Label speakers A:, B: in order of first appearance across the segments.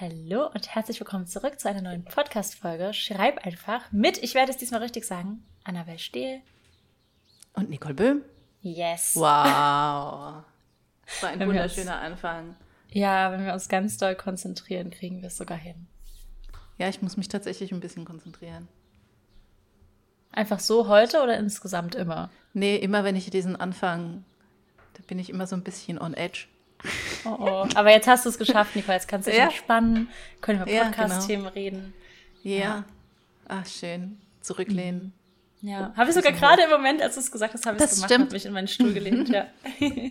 A: Hallo und herzlich willkommen zurück zu einer neuen Podcast-Folge. Schreib einfach mit, ich werde es diesmal richtig sagen, Annabelle Stehl.
B: Und Nicole Böhm.
A: Yes.
B: Wow. Das war ein
A: Wenn wir uns-
B: wunderschöner Anfang.
A: Ja, wenn wir uns ganz doll konzentrieren, kriegen wir es sogar hin.
B: Ja, ich muss mich tatsächlich ein bisschen konzentrieren.
A: Einfach so heute oder insgesamt immer?
B: Nee, immer wenn ich diesen Anfang, da bin ich immer so ein bisschen on edge.
A: Oh, oh. Aber jetzt hast du es geschafft, Nicole. Jetzt kannst du dich
B: Ja.
A: entspannen, können wir
B: Ja,
A: Podcast-Themen reden.
B: Ja.
A: Ja.
B: Ach, schön. Zurücklehnen.
A: Ja, habe ich sogar gerade im Moment, als du es gesagt hast, habe ich es
B: Das
A: gemacht,
B: stimmt.
A: habe mich in meinen Stuhl gelehnt, ja.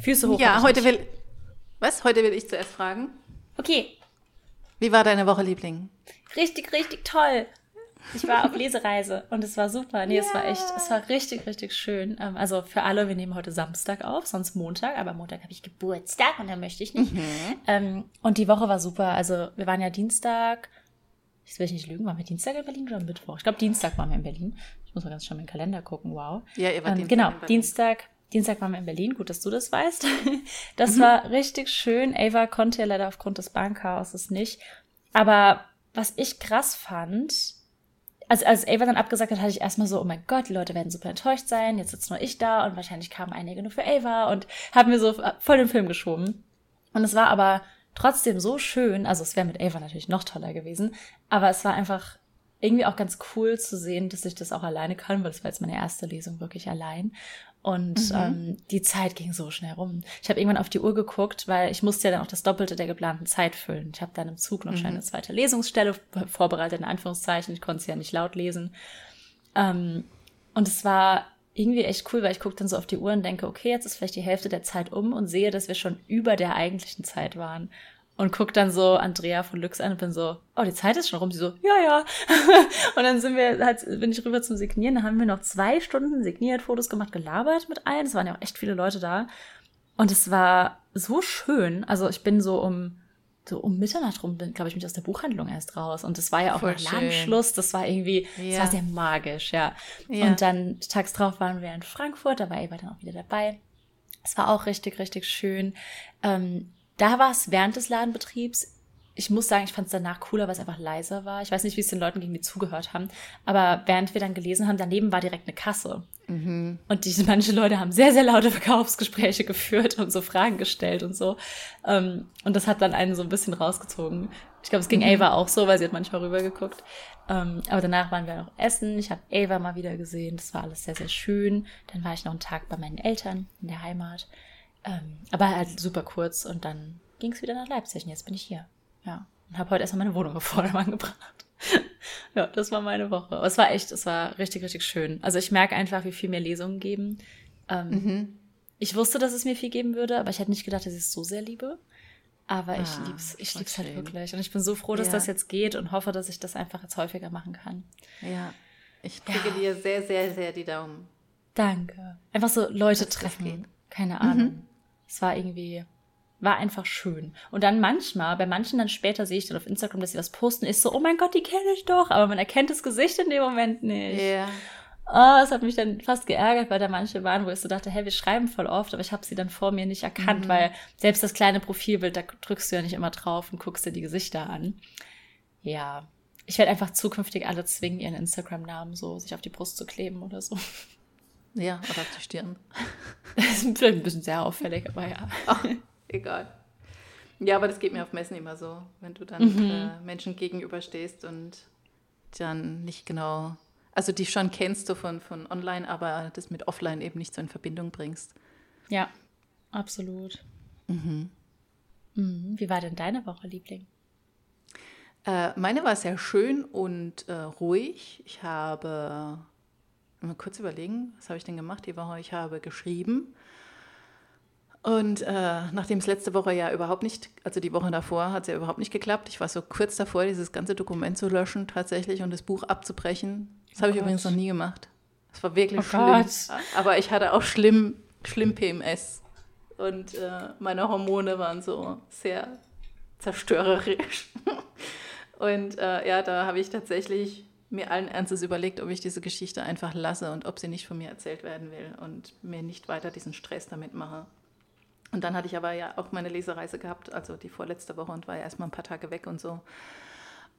A: Füße hoch.
B: Ja, heute will. Was? Heute will ich zuerst fragen.
A: Okay,
B: Wie war deine Woche, Liebling?
A: richtig, richtig toll. Ich war auf Lesereise und es war super. Nee, es war echt, es war richtig, richtig schön. Ähm, Also für alle, wir nehmen heute Samstag auf, sonst Montag, aber Montag habe ich Geburtstag und da möchte ich nicht. Ähm, Und die Woche war super. Also wir waren ja Dienstag, ich will nicht lügen, waren wir Dienstag in Berlin oder Mittwoch? Ich glaube, Dienstag waren wir in Berlin. Ich muss mal ganz schnell meinen Kalender gucken, wow.
B: Ja, ihr wart
A: Ähm,
B: Dienstag
A: genau. Dienstag. Dienstag waren wir in Berlin, gut, dass du das weißt. Das war richtig schön. Ava konnte ja leider aufgrund des Bahnchaoses nicht. Aber was ich krass fand, also als Ava dann abgesagt hat, hatte ich erstmal so, oh mein Gott, die Leute werden super enttäuscht sein, jetzt sitzt nur ich da und wahrscheinlich kamen einige nur für Ava und haben mir so voll den Film geschoben. Und es war aber trotzdem so schön, also es wäre mit Ava natürlich noch toller gewesen, aber es war einfach irgendwie auch ganz cool zu sehen, dass ich das auch alleine kann, weil es war jetzt meine erste Lesung wirklich allein. Und ähm, die Zeit ging so schnell rum. Ich habe irgendwann auf die Uhr geguckt, weil ich musste ja dann auch das Doppelte der geplanten Zeit füllen. Ich habe dann im Zug noch schnell eine zweite Lesungsstelle vorbereitet, in Anführungszeichen. Ich konnte es ja nicht laut lesen. Ähm, und es war irgendwie echt cool, weil ich gucke dann so auf die Uhr und denke, okay, jetzt ist vielleicht die Hälfte der Zeit um und sehe, dass wir schon über der eigentlichen Zeit waren. Und guck dann so Andrea von Lux an und bin so, oh, die Zeit ist schon rum. Sie so, ja, ja. und dann sind wir halt, bin ich rüber zum Signieren. Da haben wir noch zwei Stunden signiert, Fotos gemacht, gelabert mit allen. Es waren ja auch echt viele Leute da. Und es war so schön. Also ich bin so um, so um Mitternacht rum, bin, glaube ich, mich aus der Buchhandlung erst raus. Und das war ja auch
B: Voll
A: noch
B: schön.
A: Ladenschluss. Das war irgendwie, es
B: Ja.
A: war sehr magisch, ja.
B: Ja.
A: Und dann tags drauf waren wir in Frankfurt, da war Eva dann auch wieder dabei. Es war auch richtig, richtig schön. Ähm, da war es während des Ladenbetriebs. Ich muss sagen, ich fand es danach cooler, weil es einfach leiser war. Ich weiß nicht, wie es den Leuten ging, die zugehört haben. Aber während wir dann gelesen haben, daneben war direkt eine Kasse. Und die, manche Leute haben sehr, sehr laute Verkaufsgespräche geführt und so Fragen gestellt und so. Ähm, und das hat dann einen so ein bisschen rausgezogen. Ich glaube, es ging Ava auch so, weil sie hat manchmal rübergeguckt. Ähm, aber danach waren wir noch essen. Ich habe Ava mal wieder gesehen. Das war alles sehr, sehr schön. Dann war ich noch einen Tag bei meinen Eltern in der Heimat. Ähm, aber halt super kurz und dann ging es wieder nach Leipzig und jetzt bin ich hier. Ja. Und habe heute erstmal meine Wohnung auf Vordermann gebracht. ja, das war meine Woche. Aber es war echt, es war richtig, richtig schön. Also ich merke einfach, wie viel mir Lesungen geben. Ähm, Ich wusste, dass es mir viel geben würde, aber ich hätte nicht gedacht, dass ich es so sehr liebe. Aber ich
B: Ah,
A: lieb's, ich lieb's halt
B: schön.
A: wirklich. Und ich bin so froh, dass
B: Ja.
A: das jetzt geht und hoffe, dass ich das einfach jetzt häufiger machen kann.
B: Ja. Ich drücke dir sehr, sehr, sehr die Daumen.
A: Danke. Einfach so Leute treffen. Keine Ahnung. Es war irgendwie, war einfach schön. Und dann manchmal, bei manchen dann später sehe ich dann auf Instagram, dass sie was posten, ist so, oh mein Gott, die kenne ich doch. Aber man erkennt das Gesicht in dem Moment nicht.
B: Ja.
A: Oh, es hat mich dann fast geärgert, weil da manche waren, wo ich so dachte, hey, wir schreiben voll oft, aber ich habe sie dann vor mir nicht erkannt, weil selbst das kleine Profilbild, da drückst du ja nicht immer drauf und guckst dir die Gesichter an. Ja. Ich werde einfach zukünftig alle zwingen, ihren Instagram-Namen so sich auf die Brust zu kleben oder so.
B: Ja, oder auf die Stirn.
A: Das ist vielleicht ein bisschen sehr auffällig, aber ja.
B: Egal. Ja, aber das geht mir auf Messen immer so, wenn du dann
A: Mhm.
B: äh, Menschen gegenüberstehst und dann nicht genau, also die schon kennst du von, von online, aber das mit offline eben nicht so in Verbindung bringst.
A: Ja, absolut. Mhm. Wie war denn deine Woche, Liebling?
B: Äh, meine war sehr schön und äh, ruhig. Ich habe, mal kurz überlegen, was habe ich denn gemacht die Woche? Ich habe geschrieben. Und äh, nachdem es letzte Woche ja überhaupt nicht, also die Woche davor hat es ja überhaupt nicht geklappt. Ich war so kurz davor, dieses ganze Dokument zu löschen tatsächlich und das Buch abzubrechen. Das habe ich
A: Gott.
B: übrigens noch nie gemacht. Das war wirklich
A: Oh
B: schlimm.
A: Gott.
B: Aber ich hatte auch schlimm, schlimm PMS. Und äh, meine Hormone waren so sehr zerstörerisch. Und äh, ja, da habe ich tatsächlich mir allen Ernstes überlegt, ob ich diese Geschichte einfach lasse und ob sie nicht von mir erzählt werden will und mir nicht weiter diesen Stress damit mache. Und dann hatte ich aber ja auch meine Lesereise gehabt, also die vorletzte Woche und war ja erstmal ein paar Tage weg und so.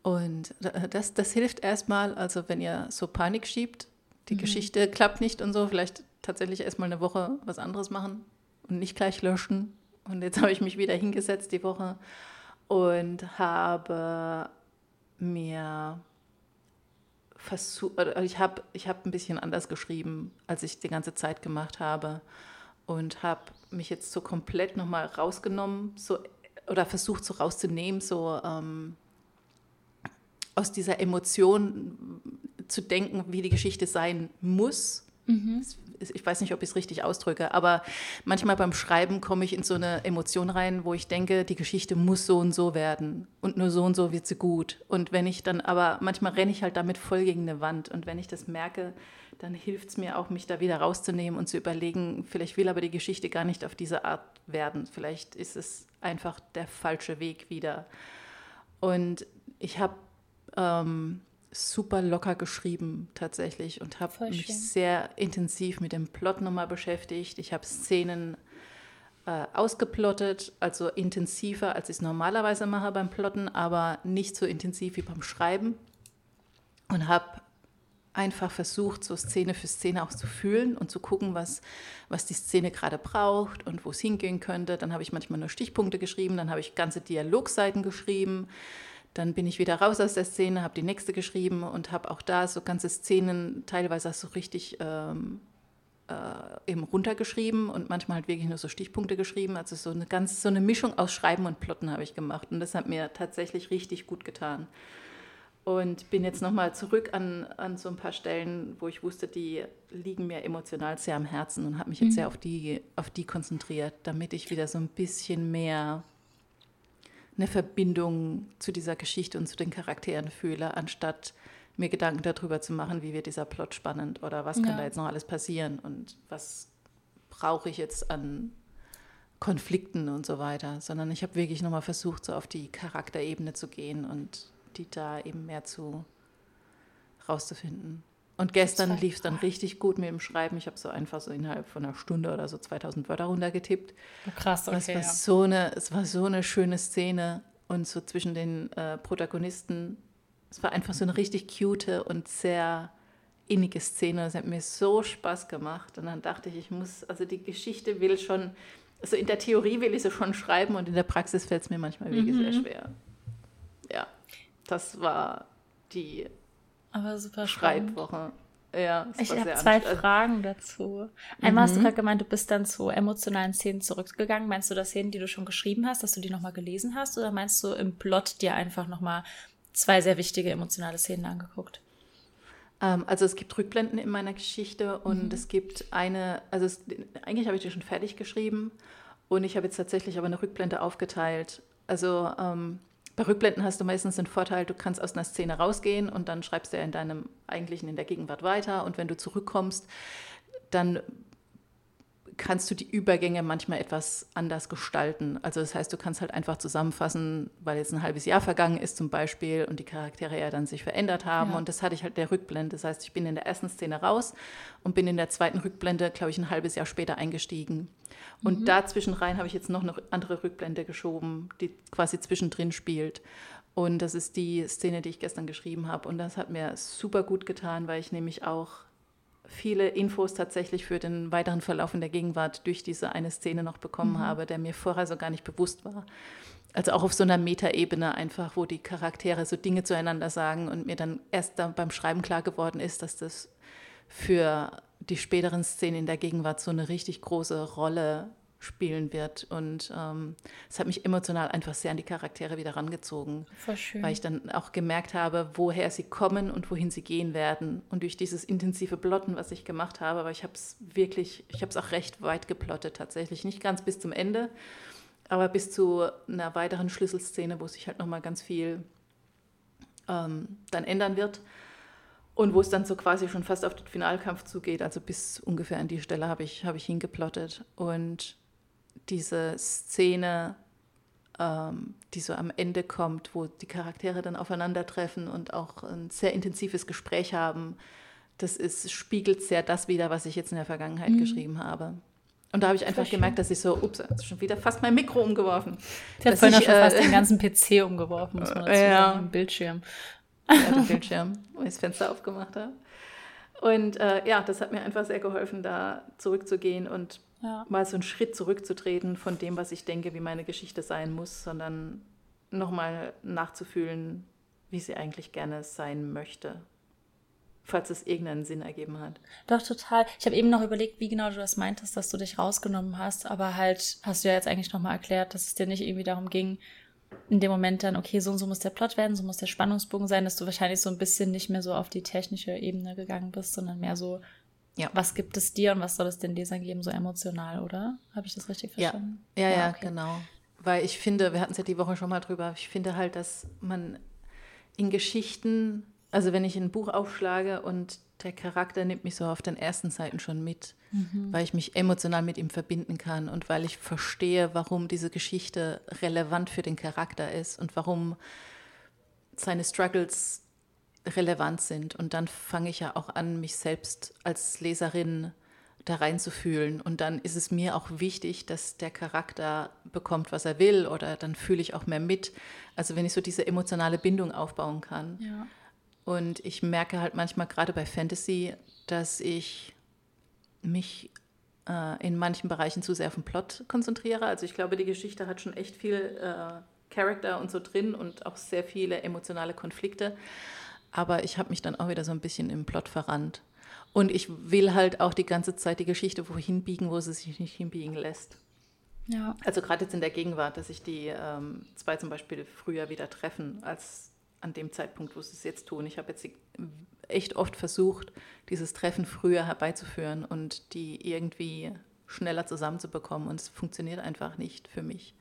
B: Und das, das hilft erstmal, also wenn ihr so Panik schiebt, die mhm. Geschichte klappt nicht und so, vielleicht tatsächlich erstmal eine Woche was anderes machen und nicht gleich löschen. Und jetzt habe ich mich wieder hingesetzt die Woche und habe mir versucht, ich habe ich hab ein bisschen anders geschrieben, als ich die ganze Zeit gemacht habe und habe mich jetzt so komplett nochmal rausgenommen so, oder versucht so rauszunehmen, so ähm, aus dieser Emotion zu denken, wie die Geschichte sein muss. Mhm. Ich weiß nicht, ob ich es richtig ausdrücke, aber manchmal beim Schreiben komme ich in so eine Emotion rein, wo ich denke, die Geschichte muss so und so werden und nur so und so wird sie gut. Und wenn ich dann aber, manchmal renne ich halt damit voll gegen eine Wand und wenn ich das merke, dann hilft es mir auch, mich da wieder rauszunehmen und zu überlegen, vielleicht will aber die Geschichte gar nicht auf diese Art werden. Vielleicht ist es einfach der falsche Weg wieder. Und ich habe ähm, super locker geschrieben tatsächlich und habe mich sehr intensiv mit dem Plot nochmal beschäftigt. Ich habe Szenen äh, ausgeplottet, also intensiver, als ich es normalerweise mache beim Plotten, aber nicht so intensiv wie beim Schreiben. Und habe einfach versucht, so Szene für Szene auch zu fühlen und zu gucken, was, was die Szene gerade braucht und wo es hingehen könnte. Dann habe ich manchmal nur Stichpunkte geschrieben, dann habe ich ganze Dialogseiten geschrieben. Dann bin ich wieder raus aus der Szene, habe die nächste geschrieben und habe auch da so ganze Szenen teilweise so richtig ähm, äh, eben runtergeschrieben und manchmal halt wirklich nur so Stichpunkte geschrieben. Also so eine ganz so eine Mischung aus Schreiben und Plotten habe ich gemacht und das hat mir tatsächlich richtig gut getan. Und bin jetzt nochmal zurück an, an so ein paar Stellen, wo ich wusste, die liegen mir emotional sehr am Herzen und habe mich jetzt mhm. sehr auf die, auf die konzentriert, damit ich wieder so ein bisschen mehr eine Verbindung zu dieser Geschichte und zu den Charakteren fühle, anstatt mir Gedanken darüber zu machen, wie wird dieser Plot spannend oder was kann da jetzt noch alles passieren und was brauche ich jetzt an Konflikten und so weiter, sondern ich habe wirklich nochmal versucht, so auf die Charakterebene zu gehen und die da eben mehr zu rauszufinden. Und gestern lief es dann richtig gut mit dem Schreiben. Ich habe so einfach so innerhalb von einer Stunde oder so 2000 Wörter runtergetippt.
A: Oh, krass, okay.
B: Es war, ja. so eine, es war so eine schöne Szene und so zwischen den äh, Protagonisten. Es war einfach so eine richtig cute und sehr innige Szene. Es hat mir so Spaß gemacht. Und dann dachte ich, ich muss, also die Geschichte will schon, also in der Theorie will ich sie schon schreiben und in der Praxis fällt es mir manchmal wirklich mhm. sehr schwer. Ja das war die
A: Aber super
B: Schreibwoche. Ja,
A: ich habe zwei Fragen dazu. Einmal mhm. hast du mhm. gerade gemeint, du bist dann zu emotionalen Szenen zurückgegangen. Meinst du das Szenen, die du schon geschrieben hast, dass du die nochmal gelesen hast? Oder meinst du im Plot dir einfach nochmal zwei sehr wichtige emotionale Szenen angeguckt?
B: Ähm, also es gibt Rückblenden in meiner Geschichte und mhm. es gibt eine, also es, eigentlich habe ich die schon fertig geschrieben und ich habe jetzt tatsächlich aber eine Rückblende aufgeteilt. Also ähm, bei Rückblenden hast du meistens den Vorteil, du kannst aus einer Szene rausgehen und dann schreibst du ja in deinem eigentlichen, in der Gegenwart weiter. Und wenn du zurückkommst, dann kannst du die Übergänge manchmal etwas anders gestalten. Also das heißt, du kannst halt einfach zusammenfassen, weil jetzt ein halbes Jahr vergangen ist zum Beispiel und die Charaktere ja dann sich verändert haben. Ja. Und das hatte ich halt der Rückblende. Das heißt, ich bin in der ersten Szene raus und bin in der zweiten Rückblende, glaube ich, ein halbes Jahr später eingestiegen. Und mhm. dazwischen rein habe ich jetzt noch eine andere Rückblende geschoben, die quasi zwischendrin spielt. Und das ist die Szene, die ich gestern geschrieben habe. Und das hat mir super gut getan, weil ich nämlich auch viele Infos tatsächlich für den weiteren Verlauf in der Gegenwart durch diese eine Szene noch bekommen mhm. habe, der mir vorher so gar nicht bewusst war. Also auch auf so einer Metaebene einfach, wo die Charaktere so Dinge zueinander sagen und mir dann erst dann beim Schreiben klar geworden ist, dass das für die späteren Szenen in der Gegenwart so eine richtig große Rolle spielen wird. Und ähm, es hat mich emotional einfach sehr an die Charaktere wieder rangezogen. Weil ich dann auch gemerkt habe, woher sie kommen und wohin sie gehen werden. Und durch dieses intensive Plotten, was ich gemacht habe, aber ich habe es wirklich, ich habe es auch recht weit geplottet tatsächlich. Nicht ganz bis zum Ende, aber bis zu einer weiteren Schlüsselszene, wo sich halt nochmal ganz viel ähm, dann ändern wird. Und wo es dann so quasi schon fast auf den Finalkampf zugeht, also bis ungefähr an die Stelle habe ich, hab ich hingeplottet. Und diese Szene, ähm, die so am Ende kommt, wo die Charaktere dann aufeinandertreffen und auch ein sehr intensives Gespräch haben, das ist, spiegelt sehr das wieder, was ich jetzt in der Vergangenheit mhm. geschrieben habe. Und da habe ich einfach gemerkt, dass ich so, ups, schon wieder fast mein Mikro umgeworfen.
A: Sie hat vorhin ich, schon äh, fast den ganzen PC umgeworfen, muss man dazu ja. sagen, im Bildschirm.
B: Ja, den Bildschirm, wo ich das Fenster aufgemacht habe. Und äh, ja, das hat mir einfach sehr geholfen, da zurückzugehen und ja. mal so einen Schritt zurückzutreten von dem, was ich denke, wie meine Geschichte sein muss, sondern nochmal nachzufühlen, wie sie eigentlich gerne sein möchte falls es irgendeinen Sinn ergeben hat.
A: Doch, total. Ich habe eben noch überlegt, wie genau du das meintest, dass du dich rausgenommen hast, aber halt hast du ja jetzt eigentlich nochmal erklärt, dass es dir nicht irgendwie darum ging, in dem Moment dann, okay, so und so muss der Plot werden, so muss der Spannungsbogen sein, dass du wahrscheinlich so ein bisschen nicht mehr so auf die technische Ebene gegangen bist, sondern mehr so, ja. was gibt es dir und was soll es den Lesern geben, so emotional, oder? Habe ich das richtig verstanden?
B: Ja, ja, ja, okay. genau. Weil ich finde, wir hatten es ja die Woche schon mal drüber, ich finde halt, dass man in Geschichten also wenn ich ein Buch aufschlage und der Charakter nimmt mich so auf den ersten Seiten schon mit, mhm. weil ich mich emotional mit ihm verbinden kann und weil ich verstehe, warum diese Geschichte relevant für den Charakter ist und warum seine Struggles relevant sind. Und dann fange ich ja auch an, mich selbst als Leserin da reinzufühlen. Und dann ist es mir auch wichtig, dass der Charakter bekommt, was er will, oder dann fühle ich auch mehr mit. Also wenn ich so diese emotionale Bindung aufbauen kann. Ja. Und ich merke halt manchmal gerade bei Fantasy, dass ich mich äh, in manchen Bereichen zu sehr auf den Plot konzentriere. Also ich glaube, die Geschichte hat schon echt viel äh, Charakter und so drin und auch sehr viele emotionale Konflikte. Aber ich habe mich dann auch wieder so ein bisschen im Plot verrannt. Und ich will halt auch die ganze Zeit die Geschichte wohin biegen, wo sie sich nicht hinbiegen lässt. Ja. Also gerade jetzt in der Gegenwart, dass sich die ähm, zwei zum Beispiel früher wieder treffen, als an dem Zeitpunkt, wo sie es jetzt tun. Ich habe jetzt echt oft versucht, dieses Treffen früher herbeizuführen und die irgendwie schneller zusammenzubekommen und es funktioniert einfach nicht für mich.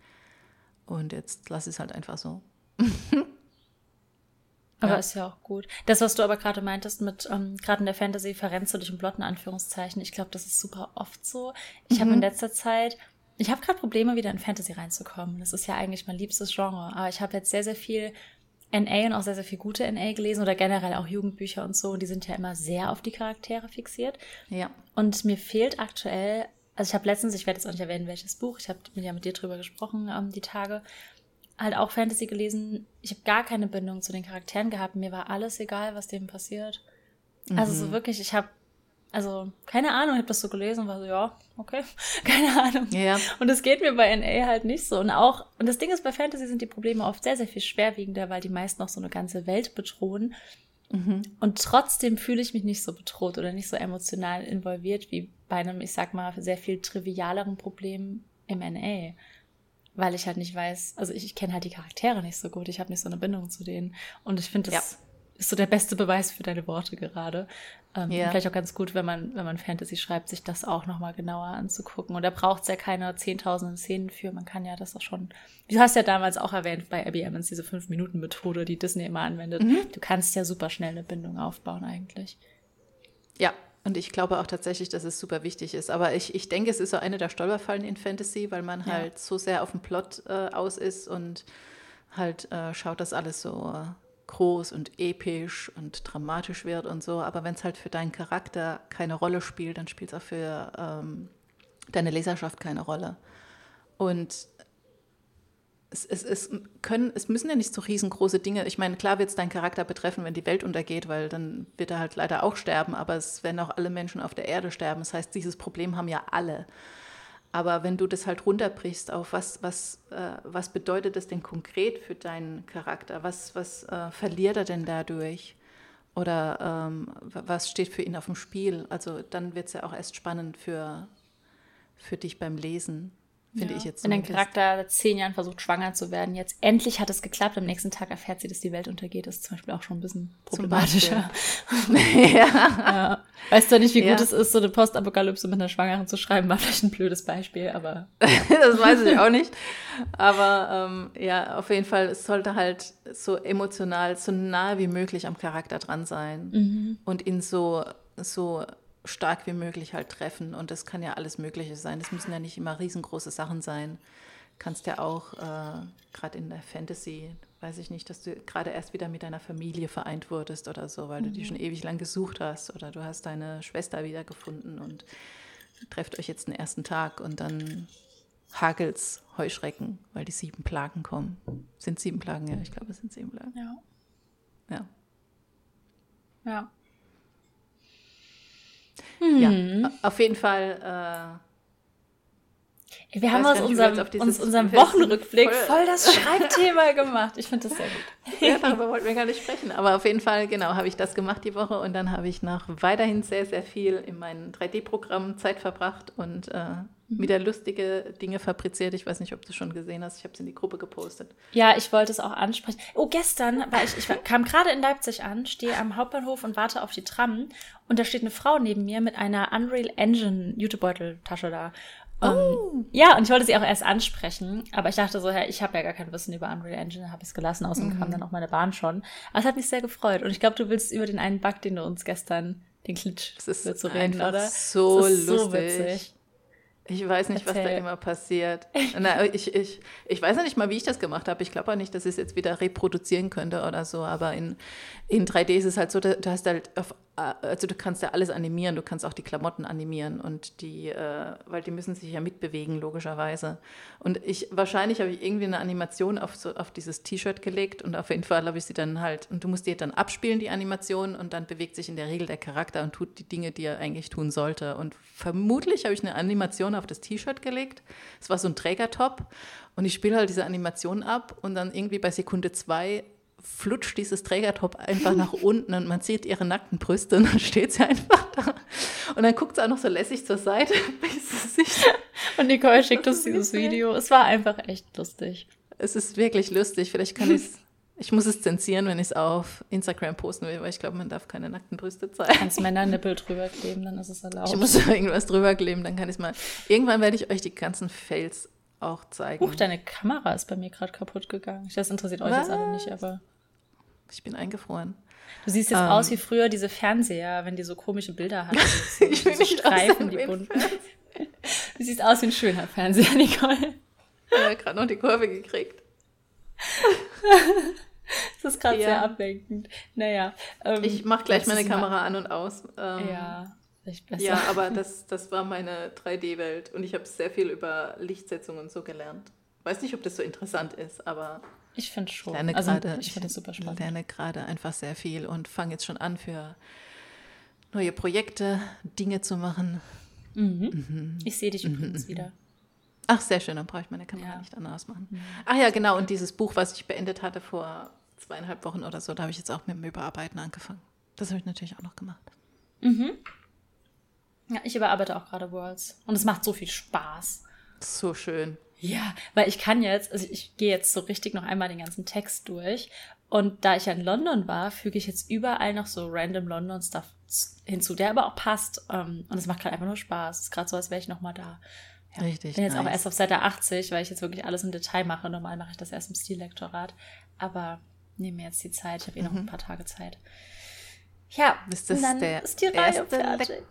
B: Und jetzt lasse ich es halt einfach so.
A: aber ja. ist ja auch gut. Das, was du aber gerade meintest, mit ähm, gerade in der Fantasy verrennst du dich im Plot in Anführungszeichen. Ich glaube, das ist super oft so. Ich mhm. habe in letzter Zeit, ich habe gerade Probleme, wieder in Fantasy reinzukommen. Das ist ja eigentlich mein liebstes Genre. Aber ich habe jetzt sehr, sehr viel NA und auch sehr, sehr viel gute NA gelesen oder generell auch Jugendbücher und so. Und die sind ja immer sehr auf die Charaktere fixiert. Ja. Und mir fehlt aktuell, also ich habe letztens, ich werde jetzt auch nicht erwähnen, welches Buch, ich habe ja mit dir drüber gesprochen, ähm, die Tage, halt auch Fantasy gelesen. Ich habe gar keine Bindung zu den Charakteren gehabt. Mir war alles egal, was dem passiert. Mhm. Also so mhm. wirklich, ich habe also, keine Ahnung, ich habe das so gelesen und war so, ja, okay, keine Ahnung. Ja. Und es geht mir bei NA halt nicht so. Und auch, und das Ding ist, bei Fantasy sind die Probleme oft sehr, sehr viel schwerwiegender, weil die meist noch so eine ganze Welt bedrohen. Mhm. Und trotzdem fühle ich mich nicht so bedroht oder nicht so emotional involviert wie bei einem, ich sag mal, sehr viel trivialeren Problem im NA. Weil ich halt nicht weiß, also ich, ich kenne halt die Charaktere nicht so gut, ich habe nicht so eine Bindung zu denen. Und ich finde das. Ja ist so der beste Beweis für deine Worte gerade. Ähm, ja. Vielleicht auch ganz gut, wenn man, wenn man Fantasy schreibt, sich das auch nochmal genauer anzugucken. Und da braucht es ja keine zehntausenden Szenen für. Man kann ja das auch schon. Du hast ja damals auch erwähnt bei Abby Emmons diese Fünf-Minuten-Methode, die Disney immer anwendet. Mhm. Du kannst ja super schnell eine Bindung aufbauen, eigentlich.
B: Ja, und ich glaube auch tatsächlich, dass es super wichtig ist. Aber ich, ich denke, es ist so eine der Stolperfallen in Fantasy, weil man ja. halt so sehr auf den Plot äh, aus ist und halt äh, schaut, dass alles so. Äh, groß und episch und dramatisch wird und so. Aber wenn es halt für deinen Charakter keine Rolle spielt, dann spielt es auch für ähm, deine Leserschaft keine Rolle. Und es, es, es, können, es müssen ja nicht so riesengroße Dinge. Ich meine, klar wird es deinen Charakter betreffen, wenn die Welt untergeht, weil dann wird er halt leider auch sterben, aber es werden auch alle Menschen auf der Erde sterben. Das heißt, dieses Problem haben ja alle. Aber wenn du das halt runterbrichst auf was, was, äh, was bedeutet das denn konkret für deinen Charakter? Was, was äh, verliert er denn dadurch? Oder ähm, was steht für ihn auf dem Spiel? Also dann wird es ja auch erst spannend für, für dich beim Lesen finde ja. ich jetzt.
A: Wenn dein Charakter seit zehn Jahren versucht, schwanger zu werden, jetzt endlich hat es geklappt, am nächsten Tag erfährt sie, dass die Welt untergeht, ist zum Beispiel auch schon ein bisschen problematischer. ja. ja. Weißt du nicht, wie ja. gut es ist, so eine Postapokalypse mit einer Schwangeren zu schreiben, war vielleicht ein blödes Beispiel, aber.
B: das weiß ich auch nicht. Aber ähm, ja, auf jeden Fall, es sollte halt so emotional, so nah wie möglich am Charakter dran sein mhm. und ihn so, so stark wie möglich halt treffen. Und das kann ja alles Mögliche sein. Das müssen ja nicht immer riesengroße Sachen sein. Kannst ja auch, äh, gerade in der Fantasy, weiß ich nicht, dass du gerade erst wieder mit deiner Familie vereint wurdest oder so, weil mhm. du die mhm. schon ewig lang gesucht hast oder du hast deine Schwester wiedergefunden und trefft euch jetzt den ersten Tag und dann hagelt's Heuschrecken, weil die sieben Plagen kommen. Sind sieben Plagen, ja, ich glaube, es sind sieben Plagen.
A: Ja.
B: Ja.
A: Ja.
B: Ja, auf jeden Fall.
A: Wir haben aus unserem, uns, unserem Wochenrückblick
B: voll-
A: voll das Schreibthema gemacht. Ich finde das sehr gut.
B: Ja, darüber wollten wir gar nicht sprechen. Aber auf jeden Fall, genau, habe ich das gemacht die Woche und dann habe ich noch weiterhin sehr, sehr viel in meinem 3D-Programm Zeit verbracht und äh, wieder lustige Dinge fabriziert. Ich weiß nicht, ob du es schon gesehen hast. Ich habe es in die Gruppe gepostet.
A: Ja, ich wollte es auch ansprechen. Oh, gestern war ich, ich war, kam gerade in Leipzig an, stehe am Hauptbahnhof und warte auf die Tram und da steht eine Frau neben mir mit einer Unreal Engine Jutebeuteltasche da. Ähm, ja, und ich wollte sie auch erst ansprechen, aber ich dachte so, ja, ich habe ja gar kein Wissen über Unreal Engine, habe ich es gelassen, außerdem kam dann auch meine Bahn schon. Aber es hat mich sehr gefreut und ich glaube, du willst über den einen Bug, den du uns gestern, den Klitsch,
B: Es ist
A: du reden, oder?
B: so
A: Es ist so
B: lustig.
A: witzig.
B: Ich weiß nicht, was da
A: Erzähl.
B: immer passiert. Na, ich, ich, ich weiß ja nicht mal, wie ich das gemacht habe. Ich glaube auch nicht, dass ich es jetzt wieder reproduzieren könnte oder so. Aber in, in 3D ist es halt so, du du hast halt auf, also du kannst ja alles animieren. Du kannst auch die Klamotten animieren und die, äh, weil die müssen sich ja mitbewegen, logischerweise. Und ich, wahrscheinlich habe ich irgendwie eine Animation auf, so, auf dieses T-Shirt gelegt und auf jeden Fall habe ich sie dann halt, und du musst die dann abspielen, die Animation, und dann bewegt sich in der Regel der Charakter und tut die Dinge, die er eigentlich tun sollte. Und vermutlich habe ich eine Animation auf das T-Shirt gelegt. Es war so ein Trägertop und ich spiele halt diese Animation ab und dann irgendwie bei Sekunde zwei flutscht dieses Trägertop einfach nach unten und man sieht ihre nackten Brüste und dann steht sie einfach da. Und dann guckt sie auch noch so lässig zur Seite, bis sie sich
A: Und Nicole schickt uns dieses. Video. Es war einfach echt lustig.
B: Es ist wirklich lustig. Vielleicht kann ich es. Ich muss es zensieren, wenn ich es auf Instagram posten will, weil ich glaube, man darf keine nackten Brüste zeigen.
A: Kannst Männernippel drüber kleben, dann ist es erlaubt.
B: Ich muss irgendwas drüber kleben, dann kann ich es mal. Irgendwann werde ich euch die ganzen Fails auch zeigen.
A: Huch, deine Kamera ist bei mir gerade kaputt gegangen. Das interessiert euch jetzt alle nicht, aber
B: ich bin eingefroren.
A: du siehst jetzt
B: Ähm.
A: aus wie früher diese Fernseher, wenn die so komische Bilder hatten. So,
B: Ich will
A: so
B: nicht
A: Streifen, die bunten. Du siehst aus wie ein schöner Fernseher, Nicole.
B: Ich habe gerade noch die Kurve gekriegt.
A: Das ist gerade
B: Ja.
A: sehr ablenkend. Naja. Ähm,
B: Ich mache gleich meine Kamera an und aus. Ähm,
A: Ja, besser.
B: Ja, aber das, das war meine 3D-Welt und ich habe sehr viel über Lichtsetzung und so gelernt. Weiß nicht, ob das so interessant ist, aber
A: ich finde schon.
B: ich lerne
A: also,
B: gerade
A: ich finde es super spannend.
B: lerne gerade einfach sehr viel und fange jetzt schon an für neue Projekte, Dinge zu machen.
A: Mhm. Ich sehe dich übrigens wieder.
B: Ach, sehr schön, dann brauche ich meine Kamera
A: Ja.
B: nicht anders machen. Ach ja, genau, und dieses Buch, was ich beendet hatte vor zweieinhalb Wochen oder so, da habe ich jetzt auch mit dem Überarbeiten angefangen. Das habe ich natürlich auch noch gemacht.
A: Ja, ich überarbeite auch gerade Worlds. Und es macht so viel Spaß.
B: So schön.
A: Ja, weil ich kann jetzt, also ich gehe jetzt so richtig noch einmal den ganzen Text durch. Und da ich ja in London war, füge ich jetzt überall noch so random London-Stuff hinzu, der aber auch passt. Ähm, Und es macht gerade einfach nur Spaß. Es ist gerade so, als wäre ich noch mal da. Ja,
B: Richtig
A: Ich bin jetzt auch
B: nice.
A: erst auf Seite 80, weil ich jetzt wirklich alles im Detail mache. Normal mache ich das erst im Stillektorat. Aber nehme mir jetzt die Zeit. Ich habe eh noch ein paar Tage Zeit. Ja,
B: Ist das
A: dann
B: der
A: ist die Reihe
B: erste
A: fertig.
B: Lek-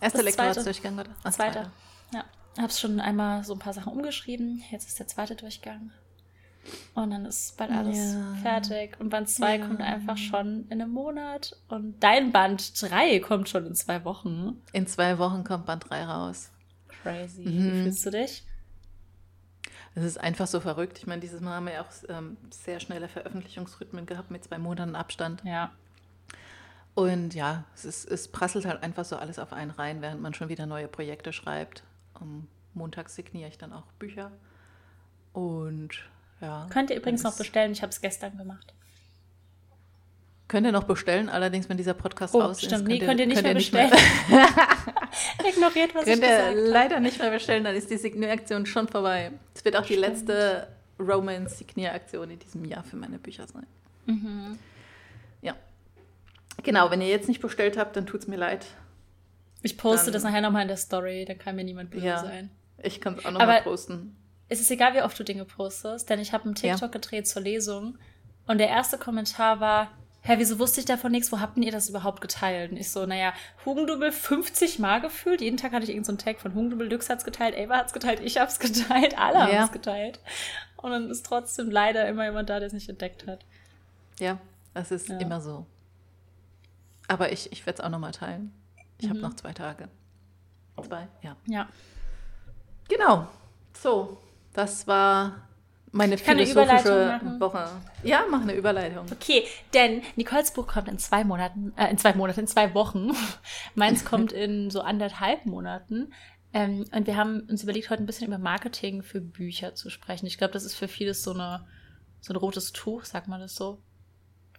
B: Erster Lektoratsdurchgang, oder? Ach,
A: Zweiter. Ja. Hab's schon einmal so ein paar Sachen umgeschrieben. Jetzt ist der zweite Durchgang. Und dann ist bald alles
B: Ja.
A: fertig. Und Band 2
B: Ja.
A: kommt einfach schon in einem Monat. Und dein Band 3 kommt schon in zwei Wochen.
B: In zwei Wochen kommt Band 3 raus.
A: Crazy.
B: Mhm.
A: Wie fühlst du dich?
B: Es ist einfach so verrückt. Ich meine, dieses Mal haben wir ja auch ähm, sehr schnelle Veröffentlichungsrhythmen gehabt mit zwei Monaten Abstand.
A: Ja.
B: Und ja, es, ist, es prasselt halt einfach so alles auf einen rein, während man schon wieder neue Projekte schreibt. Um, montags signiere ich dann auch Bücher. Und ja.
A: Könnt ihr übrigens noch bestellen. Ich habe es gestern gemacht.
B: Könnt ihr noch bestellen, allerdings, wenn dieser Podcast
A: Oh,
B: raus ist.
A: stimmt. Nee, könnt ihr nicht mehr bestellen.
B: mehr-
A: Ignoriert, was ich
B: Könnt ihr
A: gesagt habe.
B: leider nicht mehr bestellen, dann ist die Signieraktion schon vorbei. Es wird auch die letzte Romance-Signieraktion in diesem Jahr für meine Bücher sein.
A: Mhm.
B: Ja. Genau, wenn ihr jetzt nicht bestellt habt, dann tut es mir leid.
A: Ich poste
B: Dann-
A: das nachher nochmal in der Story. Dann kann mir niemand böse
B: Ja.
A: sein.
B: Ich kann es auch noch
A: Aber-
B: mal posten.
A: es ist egal, wie oft du Dinge postest, denn ich habe einen TikTok
B: Ja.
A: gedreht zur Lesung und der erste Kommentar war, hä, wieso wusste ich davon nichts? Wo habt denn ihr das überhaupt geteilt? Und ich so, naja, Hugendubel 50 Mal gefühlt. Jeden Tag hatte ich irgendeinen so Tag von Hugendubel, Lux hat's geteilt, Ava hat's geteilt, ich hab's geteilt, alle
B: Ja.
A: haben's geteilt. Und dann ist trotzdem leider immer jemand da, der es nicht entdeckt hat.
B: Ja, das ist
A: Ja.
B: immer so. Aber ich, ich werde es auch noch mal teilen. Ich habe
A: Mhm.
B: noch zwei Tage. Zwei, ja.
A: Ja.
B: Genau. So, das war meine
A: eine
B: philosophische. Woche. Ja, mach eine Überleitung.
A: Okay, denn Nicoles Buch kommt in zwei Monaten, äh, in zwei Monaten, in zwei Wochen. Meins kommt in so anderthalb Monaten. Ähm, und wir haben uns überlegt, heute ein bisschen über Marketing für Bücher zu sprechen. Ich glaube, das ist für vieles so eine so ein rotes Tuch, sagt man das so.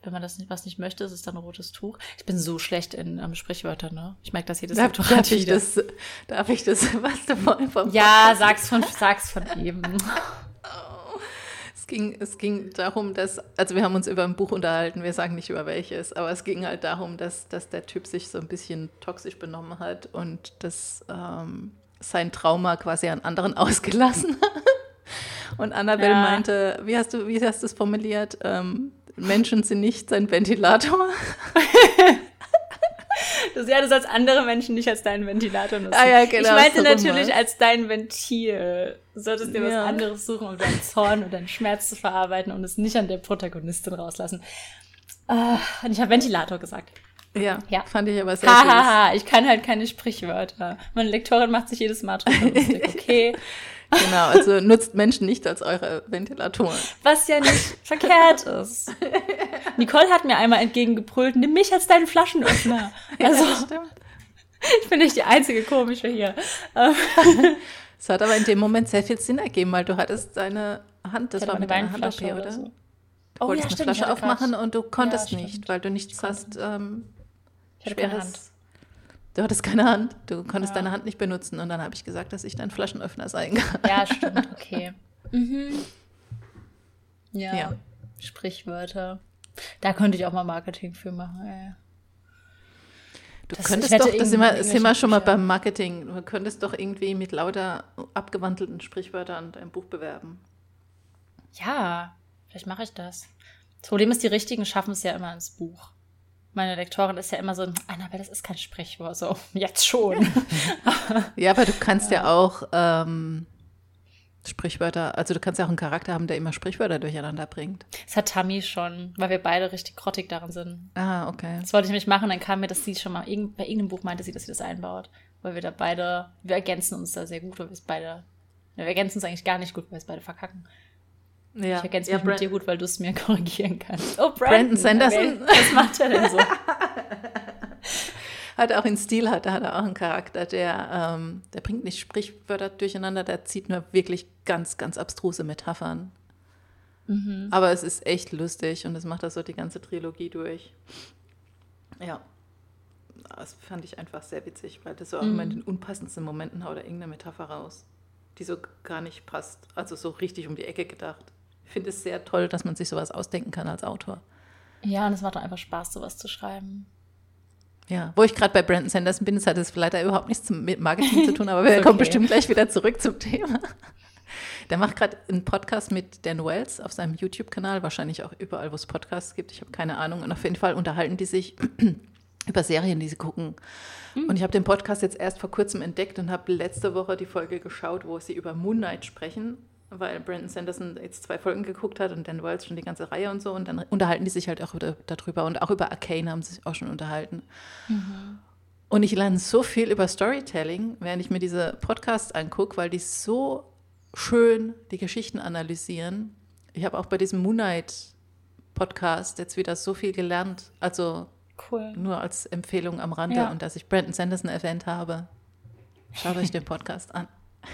A: Wenn man das nicht, was nicht möchte, ist es dann ein rotes Tuch. Ich bin so schlecht in ähm, Sprichwörtern, ne? Ich merke das jedes
B: Darf,
A: Lektorat
B: darf ich das, darf ich das, was du vorhin vom
A: Ja, sag's von, sag's von eben.
B: Es ging, es ging darum, dass, also wir haben uns über ein Buch unterhalten, wir sagen nicht über welches, aber es ging halt darum, dass, dass der Typ sich so ein bisschen toxisch benommen hat und dass ähm, sein Trauma quasi an anderen ausgelassen hat. Und Annabelle
A: Ja.
B: meinte, wie hast du, wie hast du es formuliert? Ähm, Menschen sind nicht sein Ventilator.
A: Das, ja, du sollst andere Menschen nicht als deinen Ventilator nutzen.
B: Ah ja, genau,
A: Ich meinte
B: so
A: natürlich
B: war's.
A: als dein Ventil. Du solltest dir
B: Ja.
A: was anderes suchen, um deinen Zorn und deinen Schmerz zu verarbeiten und es nicht an der Protagonistin rauslassen. Ah, und ich habe Ventilator gesagt.
B: Ja,
A: Ja.
B: fand ich aber sehr süß.
A: Hahaha, ich kann halt keine Sprichwörter. Meine Lektorin macht sich jedes Mal drüber lustig. Okay,
B: Genau, also nutzt Menschen nicht als eure Ventilatoren.
A: was ja nicht verkehrt ist. Nicole hat mir einmal entgegengebrüllt, nimm mich als deinen Flaschenöffner. Also,
B: Ja,
A: ich bin nicht die einzige komische hier. Ähm,
B: Es hat aber in dem Moment sehr viel Sinn ergeben, weil du hattest deine Hand, das war mit deiner Hand okay,
A: oder
B: oder?
A: so.
B: Du
A: Oh,
B: wolltest
A: ja,
B: eine
A: stimmt,
B: Flasche aufmachen
A: grad-
B: und du konntest
A: Ja,
B: nicht, weil du nichts hast. Ähm,
A: Ich hatte
B: schweres-
A: Hand.
B: Du hattest keine Hand, du konntest
A: Ja.
B: deine Hand nicht benutzen und dann habe ich gesagt, dass ich dein Flaschenöffner sein kann.
A: Ja, stimmt, okay. Mhm. Ja,
B: Ja.
A: Sprichwörter. Da könnte ich auch mal Marketing für machen, ey.
B: Du
A: Das-
B: könntest doch, das sind wir, sind wir schon mal beim Marketing, du könntest doch irgendwie mit lauter abgewandelten Sprichwörtern dein Buch bewerben.
A: Ja, vielleicht mache ich das. Das Problem ist, die Richtigen schaffen es ja immer ins Buch. Meine Lektorin ist ja immer so, Annabelle, das ist kein Sprichwort. So, jetzt schon.
B: Ja, aber du kannst ja, auch ähm, Sprichwörter, also du kannst ja auch einen Charakter haben, der immer Sprichwörter durcheinander bringt.
A: Das hat Tammy schon, weil wir beide richtig grottig darin sind.
B: Ah, okay.
A: Das wollte ich nämlich machen, dann kam mir, dass sie schon mal, irgend- bei irgendeinem Buch meinte sie, dass sie das einbaut. Weil wir da beide, wir ergänzen uns da sehr gut, weil wir es beide, wir ergänzen uns eigentlich gar nicht gut, weil wir es beide verkacken.
B: Ja,
A: Ich ergänze
B: ja,
A: mich mit
B: Brand-
A: dir gut, weil du es mir korrigieren kannst. Oh, Brandon.
B: Brandon Sanderson.
A: Okay. Was macht er denn so?
B: hat auch in Stil hat, hat er auch einen Charakter, der, ähm, der bringt nicht Sprichwörter durcheinander, der zieht nur wirklich ganz, ganz abstruse Metaphern.
A: Mhm.
B: Aber es ist echt lustig und das macht das so die ganze Trilogie durch. Ja. Das fand ich einfach sehr witzig, weil das so auch
A: Mhm.
B: immer in den unpassendsten Momenten haut er irgendeine Metapher raus, die so gar nicht passt. Also so richtig um die Ecke gedacht. Ich finde es sehr toll, dass man sich sowas ausdenken kann als Autor.
A: Ja, und es macht doch einfach Spaß, sowas zu schreiben.
B: Ja, wo ich gerade bei Brandon Sanderson bin, das hat es leider überhaupt nichts mit Marketing zu tun, aber wir
A: Ist
B: kommen
A: okay.
B: bestimmt gleich wieder zurück zum Thema. Der macht gerade einen Podcast mit Dan Wells auf seinem YouTube-Kanal, wahrscheinlich auch überall, wo es Podcasts gibt. Ich habe keine Ahnung. Und auf jeden Fall unterhalten die sich über Serien, die sie gucken. Und ich habe den Podcast jetzt erst vor kurzem entdeckt und habe letzte Woche die Folge geschaut, wo sie über Moon Knight sprechen, weil Brandon Sanderson jetzt zwei Folgen geguckt hat und Dan Wells schon die ganze Reihe und so. Und dann unterhalten die sich halt auch darüber. Und auch über Arcane haben sie sich auch schon unterhalten. Und ich lerne so viel über Storytelling, während ich mir diese Podcasts angucke, weil die so schön die Geschichten analysieren. Ich habe auch bei diesem Moonlight Podcast jetzt wieder so viel gelernt. Also
A: Cool.
B: nur als Empfehlung am Rande
A: Ja.
B: und dass ich Brandon Sanderson erwähnt habe. Schaut euch den Podcast an.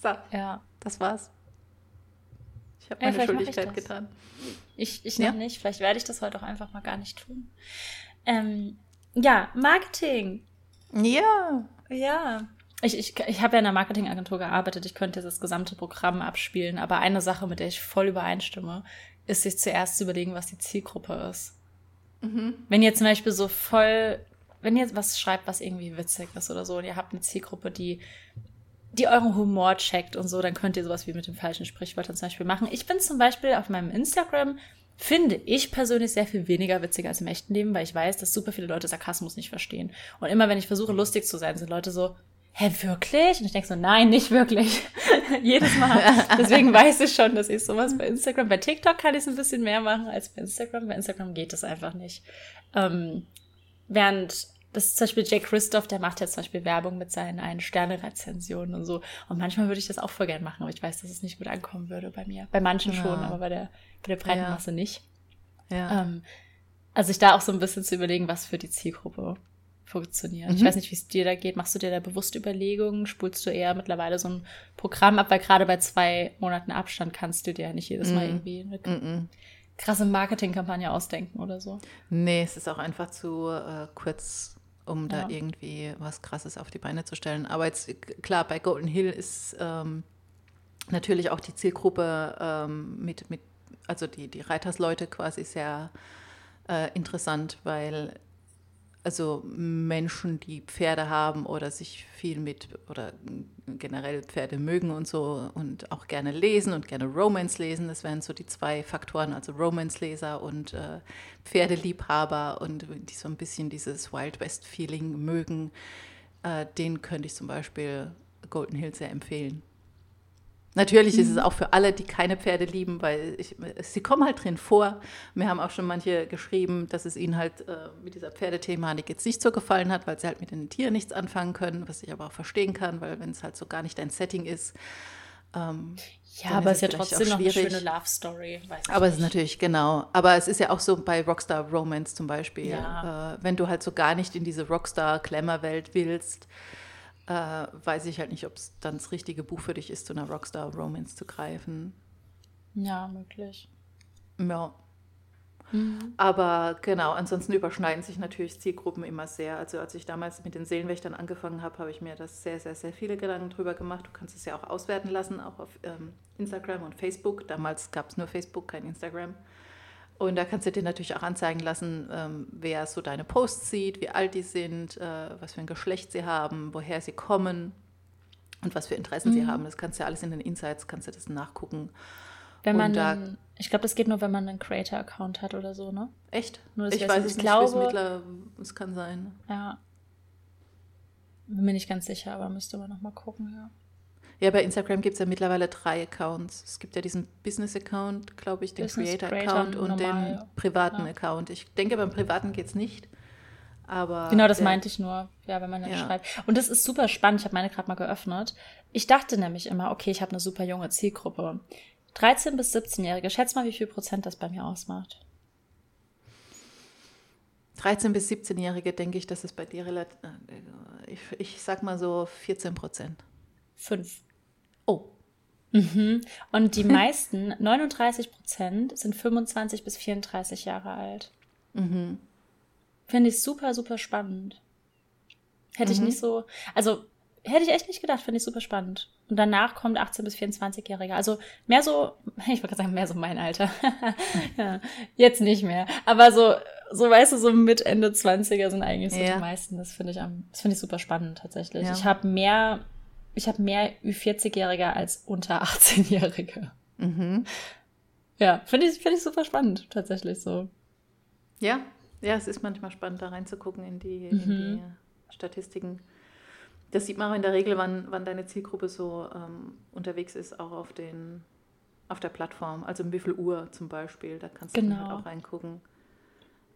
B: So,
A: Ja.
B: Das war's. Ich habe
A: Ja,
B: meine
A: ich
B: Schuldigkeit
A: das.
B: getan.
A: Ich, ich
B: Ja.
A: noch nicht. Vielleicht werde ich das heute auch einfach mal gar nicht tun. Ähm, ja, Marketing.
B: Ja.
A: Ja. Ich, ich, ich habe ja in einer Marketingagentur gearbeitet. Ich könnte das gesamte Programm abspielen. Aber eine Sache, mit der ich voll übereinstimme, ist sich zuerst zu überlegen, was die Zielgruppe ist. Wenn ihr zum Beispiel so voll, wenn ihr was schreibt, was irgendwie witzig ist oder so, und ihr habt eine Zielgruppe, die, die euren Humor checkt und so, dann könnt ihr sowas wie mit den falschen Sprichwörtern zum Beispiel machen. Ich bin zum Beispiel auf meinem Instagram, finde ich persönlich sehr viel weniger witzig als im echten Leben, weil ich weiß, dass super viele Leute Sarkasmus nicht verstehen. Und immer wenn ich versuche, lustig zu sein, sind Leute so, hä, wirklich? Und ich denke so, nein, nicht wirklich. Jedes Mal. Deswegen weiß ich schon, dass ich sowas bei Instagram, bei TikTok kann ich es ein bisschen mehr machen als bei Instagram. Bei Instagram geht es einfach nicht. Ähm, während das ist zum Beispiel Jay Christoph, der macht jetzt zum Beispiel Werbung mit seinen einen Sterne-Rezensionen und so. Und manchmal würde ich das auch voll gern machen, aber ich weiß, dass es nicht gut ankommen würde bei mir. Bei manchen ja. schon, aber bei der, bei der breiten ja. Masse nicht. Ja. Ähm, also sich da auch so ein bisschen zu überlegen, was für die Zielgruppe funktioniert. Mhm. Ich weiß nicht, wie es dir da geht. Machst du dir da bewusst Überlegungen? Spulst du eher mittlerweile so ein Programm ab? Weil gerade bei zwei Monaten Abstand kannst du dir ja nicht jedes Mal mhm. irgendwie eine mhm. krasse Marketingkampagne ausdenken oder so.
B: Nee, es ist auch einfach zu äh, kurz um ja. da irgendwie was Krasses auf die Beine zu stellen. Aber jetzt, klar, bei Golden Hill ist ähm, natürlich auch die Zielgruppe ähm, mit, mit, also die, die Reitersleute quasi sehr äh, interessant, weil also Menschen, die Pferde haben oder sich viel mit oder generell Pferde mögen und so und auch gerne lesen und gerne Romance lesen, das wären so die zwei Faktoren, also Romance-Leser und äh, Pferdeliebhaber und die so ein bisschen dieses Wild West-Feeling mögen, äh, den könnte ich zum Beispiel Golden Hill sehr empfehlen. Natürlich mhm. ist es mhm. auch für alle, die keine Pferde lieben, weil ich, sie kommen halt drin vor. Mir haben auch schon manche geschrieben, dass es ihnen halt äh, mit dieser Pferdethematik jetzt nicht so gefallen hat, weil sie halt mit den Tieren nichts anfangen können, was ich aber auch verstehen kann, weil wenn es halt so gar nicht dein Setting ist.
A: Ähm, ja, aber es ist ja trotzdem noch eine schöne Love Story.
B: aber es ist natürlich, genau. Aber es ist ja auch so bei Rockstar Romance zum Beispiel. Ja. Äh, wenn du halt so gar nicht in diese Rockstar-Glamour-Welt willst, äh, weiß ich halt nicht, ob es dann das richtige Buch für dich ist, zu einer Rockstar-Romance zu greifen.
A: Ja, möglich.
B: Ja. Mhm. Aber genau, ansonsten überschneiden sich natürlich Zielgruppen immer sehr. Also als ich damals mit den Seelenwächtern angefangen habe, habe ich mir das sehr, sehr, sehr viele Gedanken drüber gemacht. Du kannst es ja auch auswerten lassen, auch auf ähm, Instagram und Facebook. Damals gab es nur Facebook, kein Instagram. Und da kannst du dir natürlich auch anzeigen lassen, ähm, wer so deine Posts sieht, wie alt die sind, äh, was für ein Geschlecht sie haben, woher sie kommen und was für Interessen mhm. sie haben. Das kannst du ja alles in den Insights, kannst du das nachgucken.
A: Wenn man, da, einen, ich glaube, das geht nur, wenn man einen Creator-Account hat oder so, ne?
B: Echt? Nur, ich weiß es nicht, glaube, es kann sein.
A: Ja. Bin mir nicht ganz sicher, aber müsste man nochmal gucken, ja.
B: Ja, bei Instagram gibt es ja mittlerweile drei Accounts. Es gibt ja diesen Business-Account, glaube ich, den Creator-Account und normal, den privaten ja. Account. Ich denke, beim privaten geht es nicht. Aber
A: genau, das der, meinte ich nur, ja, wenn man dann ja. schreibt. Und das ist super spannend. Ich habe meine gerade mal geöffnet. Ich dachte nämlich immer, okay, ich habe eine super junge Zielgruppe. 13 bis 17-Jährige. Schätz mal, wie viel Prozent das bei mir ausmacht.
B: 13 bis 17-Jährige denke ich, dass es bei dir relativ. Äh, ich, ich sag mal so 14 Prozent.
A: Fünf. Oh. Mhm. Und die meisten, 39 Prozent, sind 25 bis 34 Jahre alt. Mhm. Finde ich super, super spannend. Hätte mhm. ich nicht so, also hätte ich echt nicht gedacht, finde ich super spannend. Und danach kommt 18 bis 24-Jährige. Also mehr so, ich wollte gerade sagen, mehr so mein Alter. ja, jetzt nicht mehr. Aber so, so weißt du, so mit Ende 20er sind eigentlich so ja. die meisten. Das finde ich am, das finde ich super spannend tatsächlich. Ja. Ich habe mehr ich habe mehr Ü40-Jährige als unter 18-Jährige. Mhm. Ja, finde ich, find ich super spannend, tatsächlich so.
B: Ja, ja, es ist manchmal spannend, da reinzugucken in die, mhm. in die Statistiken. Das sieht man auch in der Regel, wann, wann deine Zielgruppe so ähm, unterwegs ist, auch auf, den, auf der Plattform. Also um wie viel Uhr zum Beispiel, da kannst du halt genau. halt auch reingucken.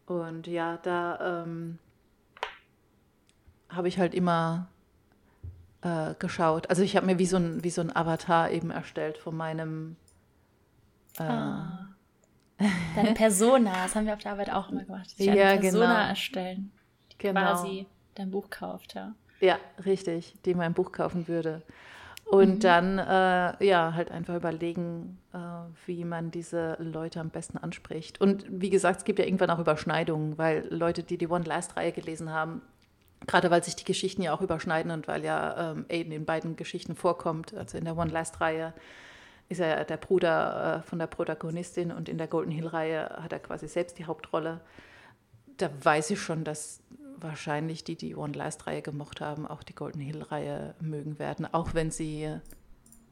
B: Und ja, da ähm, habe ich halt immer äh, geschaut. Also ich habe mir wie so, ein, wie so ein Avatar eben erstellt von meinem. Äh, ah.
A: Deine Persona, das haben wir auf der Arbeit auch immer gemacht. Sich ja, Persona genau. erstellen, die genau. quasi dein Buch kauft, ja.
B: Ja, richtig, die mein Buch kaufen würde. Und mhm. dann, äh, ja, halt einfach überlegen, äh, wie man diese Leute am besten anspricht. Und wie gesagt, es gibt ja irgendwann auch Überschneidungen, weil Leute, die die One Last-Reihe gelesen haben, Gerade weil sich die Geschichten ja auch überschneiden und weil ja ähm, Aiden in beiden Geschichten vorkommt. Also in der One Last-Reihe ist er der Bruder äh, von der Protagonistin und in der Golden Hill-Reihe hat er quasi selbst die Hauptrolle. Da weiß ich schon, dass wahrscheinlich die, die One Last-Reihe gemocht haben, auch die Golden Hill-Reihe mögen werden, auch wenn sie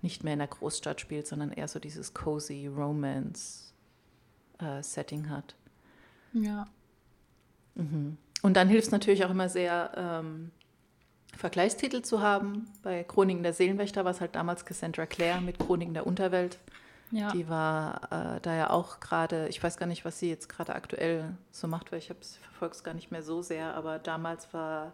B: nicht mehr in der Großstadt spielt, sondern eher so dieses cozy Romance-Setting äh, hat.
A: Ja.
B: Mhm. Und dann hilft es natürlich auch immer sehr, ähm, Vergleichstitel zu haben. Bei Chroniken der Seelenwächter war es halt damals Cassandra Clare mit Chroniken der Unterwelt. Ja. Die war äh, da ja auch gerade, ich weiß gar nicht, was sie jetzt gerade aktuell so macht, weil ich verfolge es gar nicht mehr so sehr, aber damals war,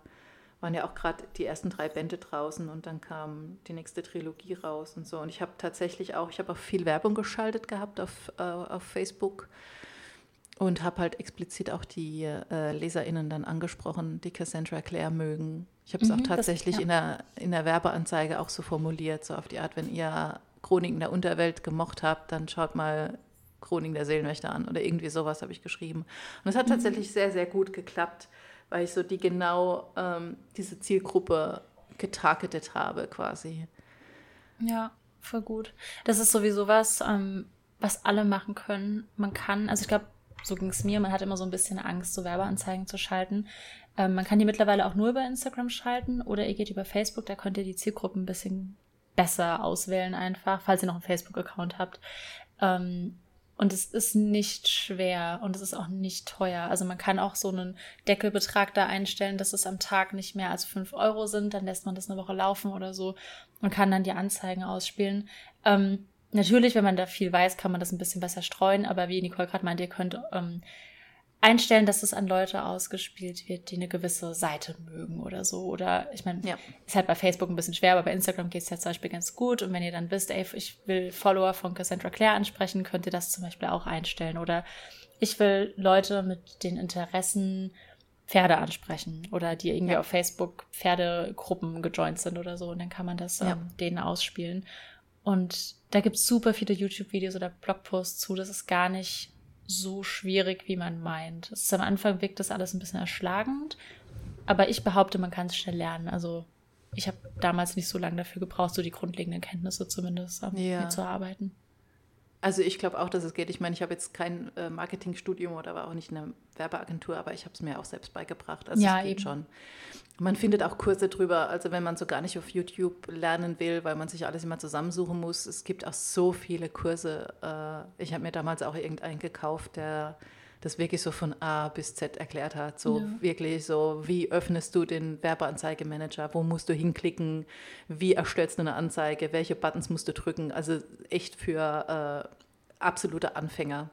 B: waren ja auch gerade die ersten drei Bände draußen und dann kam die nächste Trilogie raus und so. Und ich habe tatsächlich auch, ich habe auch viel Werbung geschaltet gehabt auf, äh, auf Facebook und habe halt explizit auch die äh, LeserInnen dann angesprochen, die Cassandra Clare mögen. Ich habe es mhm, auch tatsächlich das, ja. in, der, in der Werbeanzeige auch so formuliert, so auf die Art, wenn ihr Chroniken der Unterwelt gemocht habt, dann schaut mal Chroniken der Seelenwächter an oder irgendwie sowas habe ich geschrieben. Und es hat mhm. tatsächlich sehr, sehr gut geklappt, weil ich so die genau ähm, diese Zielgruppe getargetet habe quasi.
A: Ja, voll gut. Das ist sowieso was, ähm, was alle machen können. Man kann, also ich glaube, so ging es mir, man hat immer so ein bisschen Angst, so Werbeanzeigen zu schalten. Ähm, man kann die mittlerweile auch nur über Instagram schalten oder ihr geht über Facebook, da könnt ihr die Zielgruppen ein bisschen besser auswählen einfach, falls ihr noch einen Facebook-Account habt. Ähm, und es ist nicht schwer und es ist auch nicht teuer. Also man kann auch so einen Deckelbetrag da einstellen, dass es am Tag nicht mehr als fünf Euro sind. Dann lässt man das eine Woche laufen oder so und kann dann die Anzeigen ausspielen. Ähm, natürlich, wenn man da viel weiß, kann man das ein bisschen besser streuen. Aber wie Nicole gerade meinte, ihr könnt ähm, einstellen, dass es an Leute ausgespielt wird, die eine gewisse Seite mögen oder so. Oder ich meine, ja. ist halt bei Facebook ein bisschen schwer, aber bei Instagram geht es ja zum Beispiel ganz gut. Und wenn ihr dann wisst, ey, ich will Follower von Cassandra Clare ansprechen, könnt ihr das zum Beispiel auch einstellen. Oder ich will Leute mit den Interessen Pferde ansprechen oder die irgendwie ja. auf Facebook Pferdegruppen gejoint sind oder so. Und dann kann man das ja. ähm, denen ausspielen. Und da gibt es super viele YouTube-Videos oder Blogposts zu. Das ist gar nicht so schwierig, wie man meint. Es ist am Anfang wirkt das alles ein bisschen erschlagend, aber ich behaupte, man kann es schnell lernen. Also ich habe damals nicht so lange dafür gebraucht, so die grundlegenden Kenntnisse zumindest um, ja. mitzuarbeiten.
B: Also ich glaube auch, dass es geht. Ich meine, ich habe jetzt kein äh, Marketingstudium oder war auch nicht in einer Werbeagentur, aber ich habe es mir auch selbst beigebracht. Also ja, es geht eben. schon. Man findet auch Kurse drüber, also wenn man so gar nicht auf YouTube lernen will, weil man sich alles immer zusammensuchen muss. Es gibt auch so viele Kurse. Äh, ich habe mir damals auch irgendeinen gekauft, der das wirklich so von A bis Z erklärt hat. So ja. wirklich so, wie öffnest du den Werbeanzeigemanager, wo musst du hinklicken, wie erstellst du eine Anzeige, welche Buttons musst du drücken. Also echt für äh, absolute Anfänger.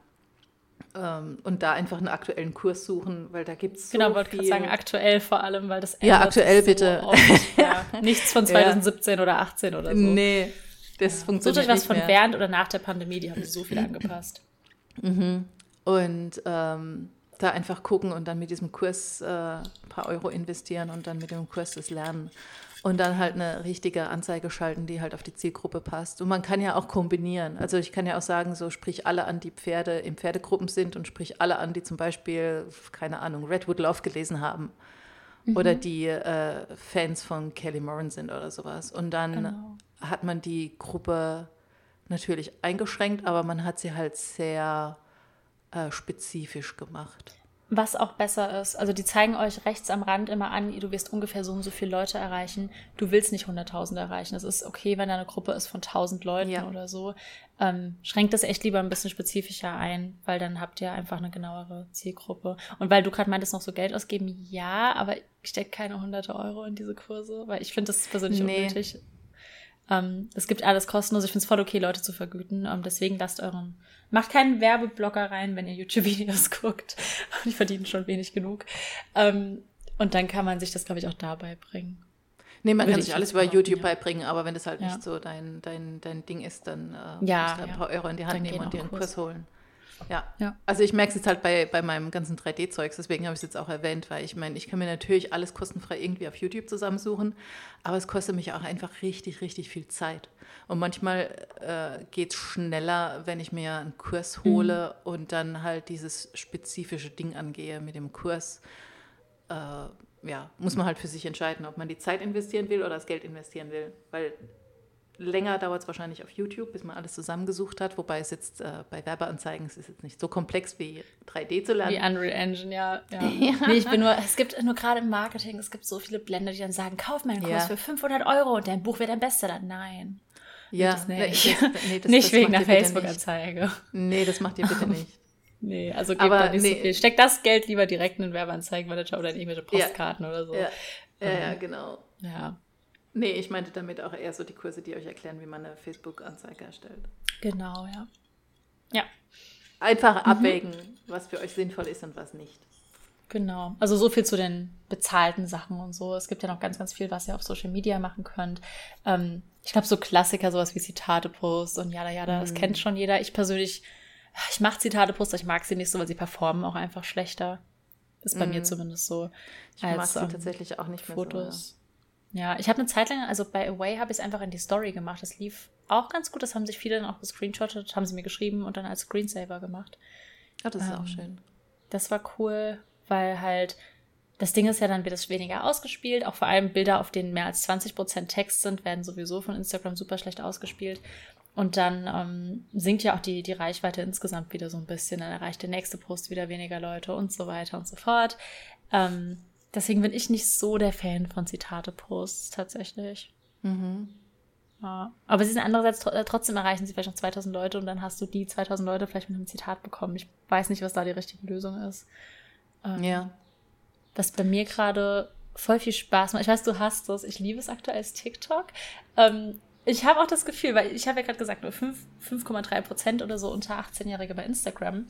B: Ähm, und da einfach einen aktuellen Kurs suchen, weil da gibt es
A: so Genau, wollte gerade sagen, aktuell vor allem, weil das
B: Ja, aktuell so bitte.
A: Oft, ja. Nichts von 2017 ja. oder 18 oder so.
B: Nee, das ja. funktioniert
A: Sucht euch was von während oder nach der Pandemie, die haben so viel angepasst.
B: Mhm. Und ähm, da einfach gucken und dann mit diesem Kurs äh, ein paar Euro investieren und dann mit dem Kurs das lernen. Und dann halt eine richtige Anzeige schalten, die halt auf die Zielgruppe passt. Und man kann ja auch kombinieren. Also ich kann ja auch sagen, so sprich alle an, die Pferde in Pferdegruppen sind und sprich alle an, die zum Beispiel, keine Ahnung, Redwood Love gelesen haben. Mhm. Oder die äh, Fans von Kelly Moran sind oder sowas. Und dann genau. hat man die Gruppe natürlich eingeschränkt, aber man hat sie halt sehr äh, spezifisch gemacht.
A: Was auch besser ist, also die zeigen euch rechts am Rand immer an, du wirst ungefähr so und so viele Leute erreichen. Du willst nicht 100.000 erreichen. Es ist okay, wenn da eine Gruppe ist von 1.000 Leuten ja. oder so. Ähm, schränkt das echt lieber ein bisschen spezifischer ein, weil dann habt ihr einfach eine genauere Zielgruppe. Und weil du gerade meintest, noch so Geld ausgeben, ja, aber ich stecke keine hunderte Euro in diese Kurse, weil ich finde das persönlich nee. unnötig. Ähm, es gibt alles kostenlos. Ich finde es voll okay, Leute zu vergüten. Ähm, deswegen lasst euren, macht keinen Werbeblocker rein, wenn ihr YouTube-Videos guckt. Die verdienen schon wenig genug. Ähm, und dann kann man sich das, glaube ich, auch dabei bringen.
B: Nee, man Würde kann sich alles über YouTube ja. beibringen, aber wenn das halt ja. nicht so dein, dein, dein Ding ist, dann äh,
A: ja, musst
B: du ein paar Euro in die Hand nehmen und dir einen Kurs holen. Ja. ja. Also ich merke es jetzt halt bei, bei meinem ganzen 3D-Zeugs, deswegen habe ich es jetzt auch erwähnt, weil ich meine, ich kann mir natürlich alles kostenfrei irgendwie auf YouTube zusammensuchen, aber es kostet mich auch einfach richtig, richtig viel Zeit. Und manchmal äh, geht es schneller, wenn ich mir einen Kurs hole mhm. und dann halt dieses spezifische Ding angehe mit dem Kurs. Äh, ja, muss man halt für sich entscheiden, ob man die Zeit investieren will oder das Geld investieren will. Weil Länger dauert es wahrscheinlich auf YouTube, bis man alles zusammengesucht hat, wobei es jetzt äh, bei Werbeanzeigen es ist jetzt nicht so komplex wie 3D zu lernen.
A: Wie Unreal Engine, ja. ja. ja. Nee, ich bin nur, es gibt nur gerade im Marketing, es gibt so viele Blender, die dann sagen, kauf meinen Kurs ja. für 500 Euro und dein Buch wird ein Bestseller. Nein.
B: Ja,
A: das nicht, das, nee, das, nicht wegen der Facebook-Anzeige.
B: Nee, das macht ihr bitte nicht.
A: Nee, also gebt da nicht nee. so viel. Steckt das Geld lieber direkt in den Werbeanzeigenmanager oder in irgendwelche Postkarten oder so.
B: Ja, ja, ja ähm, genau.
A: Ja.
B: Nee, ich meinte damit auch eher so die Kurse, die euch erklären, wie man eine Facebook-Anzeige erstellt.
A: Genau, ja. Ja.
B: Einfach abwägen, mhm. was für euch sinnvoll ist und was nicht.
A: Genau. Also so viel zu den bezahlten Sachen und so. Es gibt ja noch ganz, ganz viel, was ihr auf Social Media machen könnt. Ähm, ich glaube, so Klassiker, sowas wie Zitate-Post und jada, jada, mhm. das kennt schon jeder. Ich persönlich, ich mache Zitate-Post, ich mag sie nicht so, weil sie performen auch einfach schlechter. Ist bei mhm. mir zumindest so.
B: Ich als, mag sie ähm, tatsächlich auch nicht mehr
A: Fotos. So, ja, ich habe eine Zeit lang, also bei Away habe ich es einfach in die Story gemacht. Das lief auch ganz gut. Das haben sich viele dann auch gescreenshottet, haben sie mir geschrieben und dann als Screensaver gemacht.
B: Ja, das ist ähm, auch schön.
A: Das war cool, weil halt das Ding ist ja, dann wird es weniger ausgespielt. Auch vor allem Bilder, auf denen mehr als 20% Text sind, werden sowieso von Instagram super schlecht ausgespielt. Und dann ähm, sinkt ja auch die, die Reichweite insgesamt wieder so ein bisschen. Dann erreicht der nächste Post wieder weniger Leute und so weiter und so fort. Ähm, Deswegen bin ich nicht so der Fan von Zitate-Posts tatsächlich. Mhm. Ja. Aber sie sind andererseits äh, trotzdem erreichen sie vielleicht noch 2000 Leute und dann hast du die 2000 Leute vielleicht mit einem Zitat bekommen. Ich weiß nicht, was da die richtige Lösung ist.
B: Ähm, ja.
A: Was bei mir gerade voll viel Spaß macht. Ich weiß, du hast das. Ich liebe es aktuell als TikTok. Ähm, ich habe auch das Gefühl, weil ich habe ja gerade gesagt, nur 5,3 Prozent oder so unter 18-Jährige bei Instagram.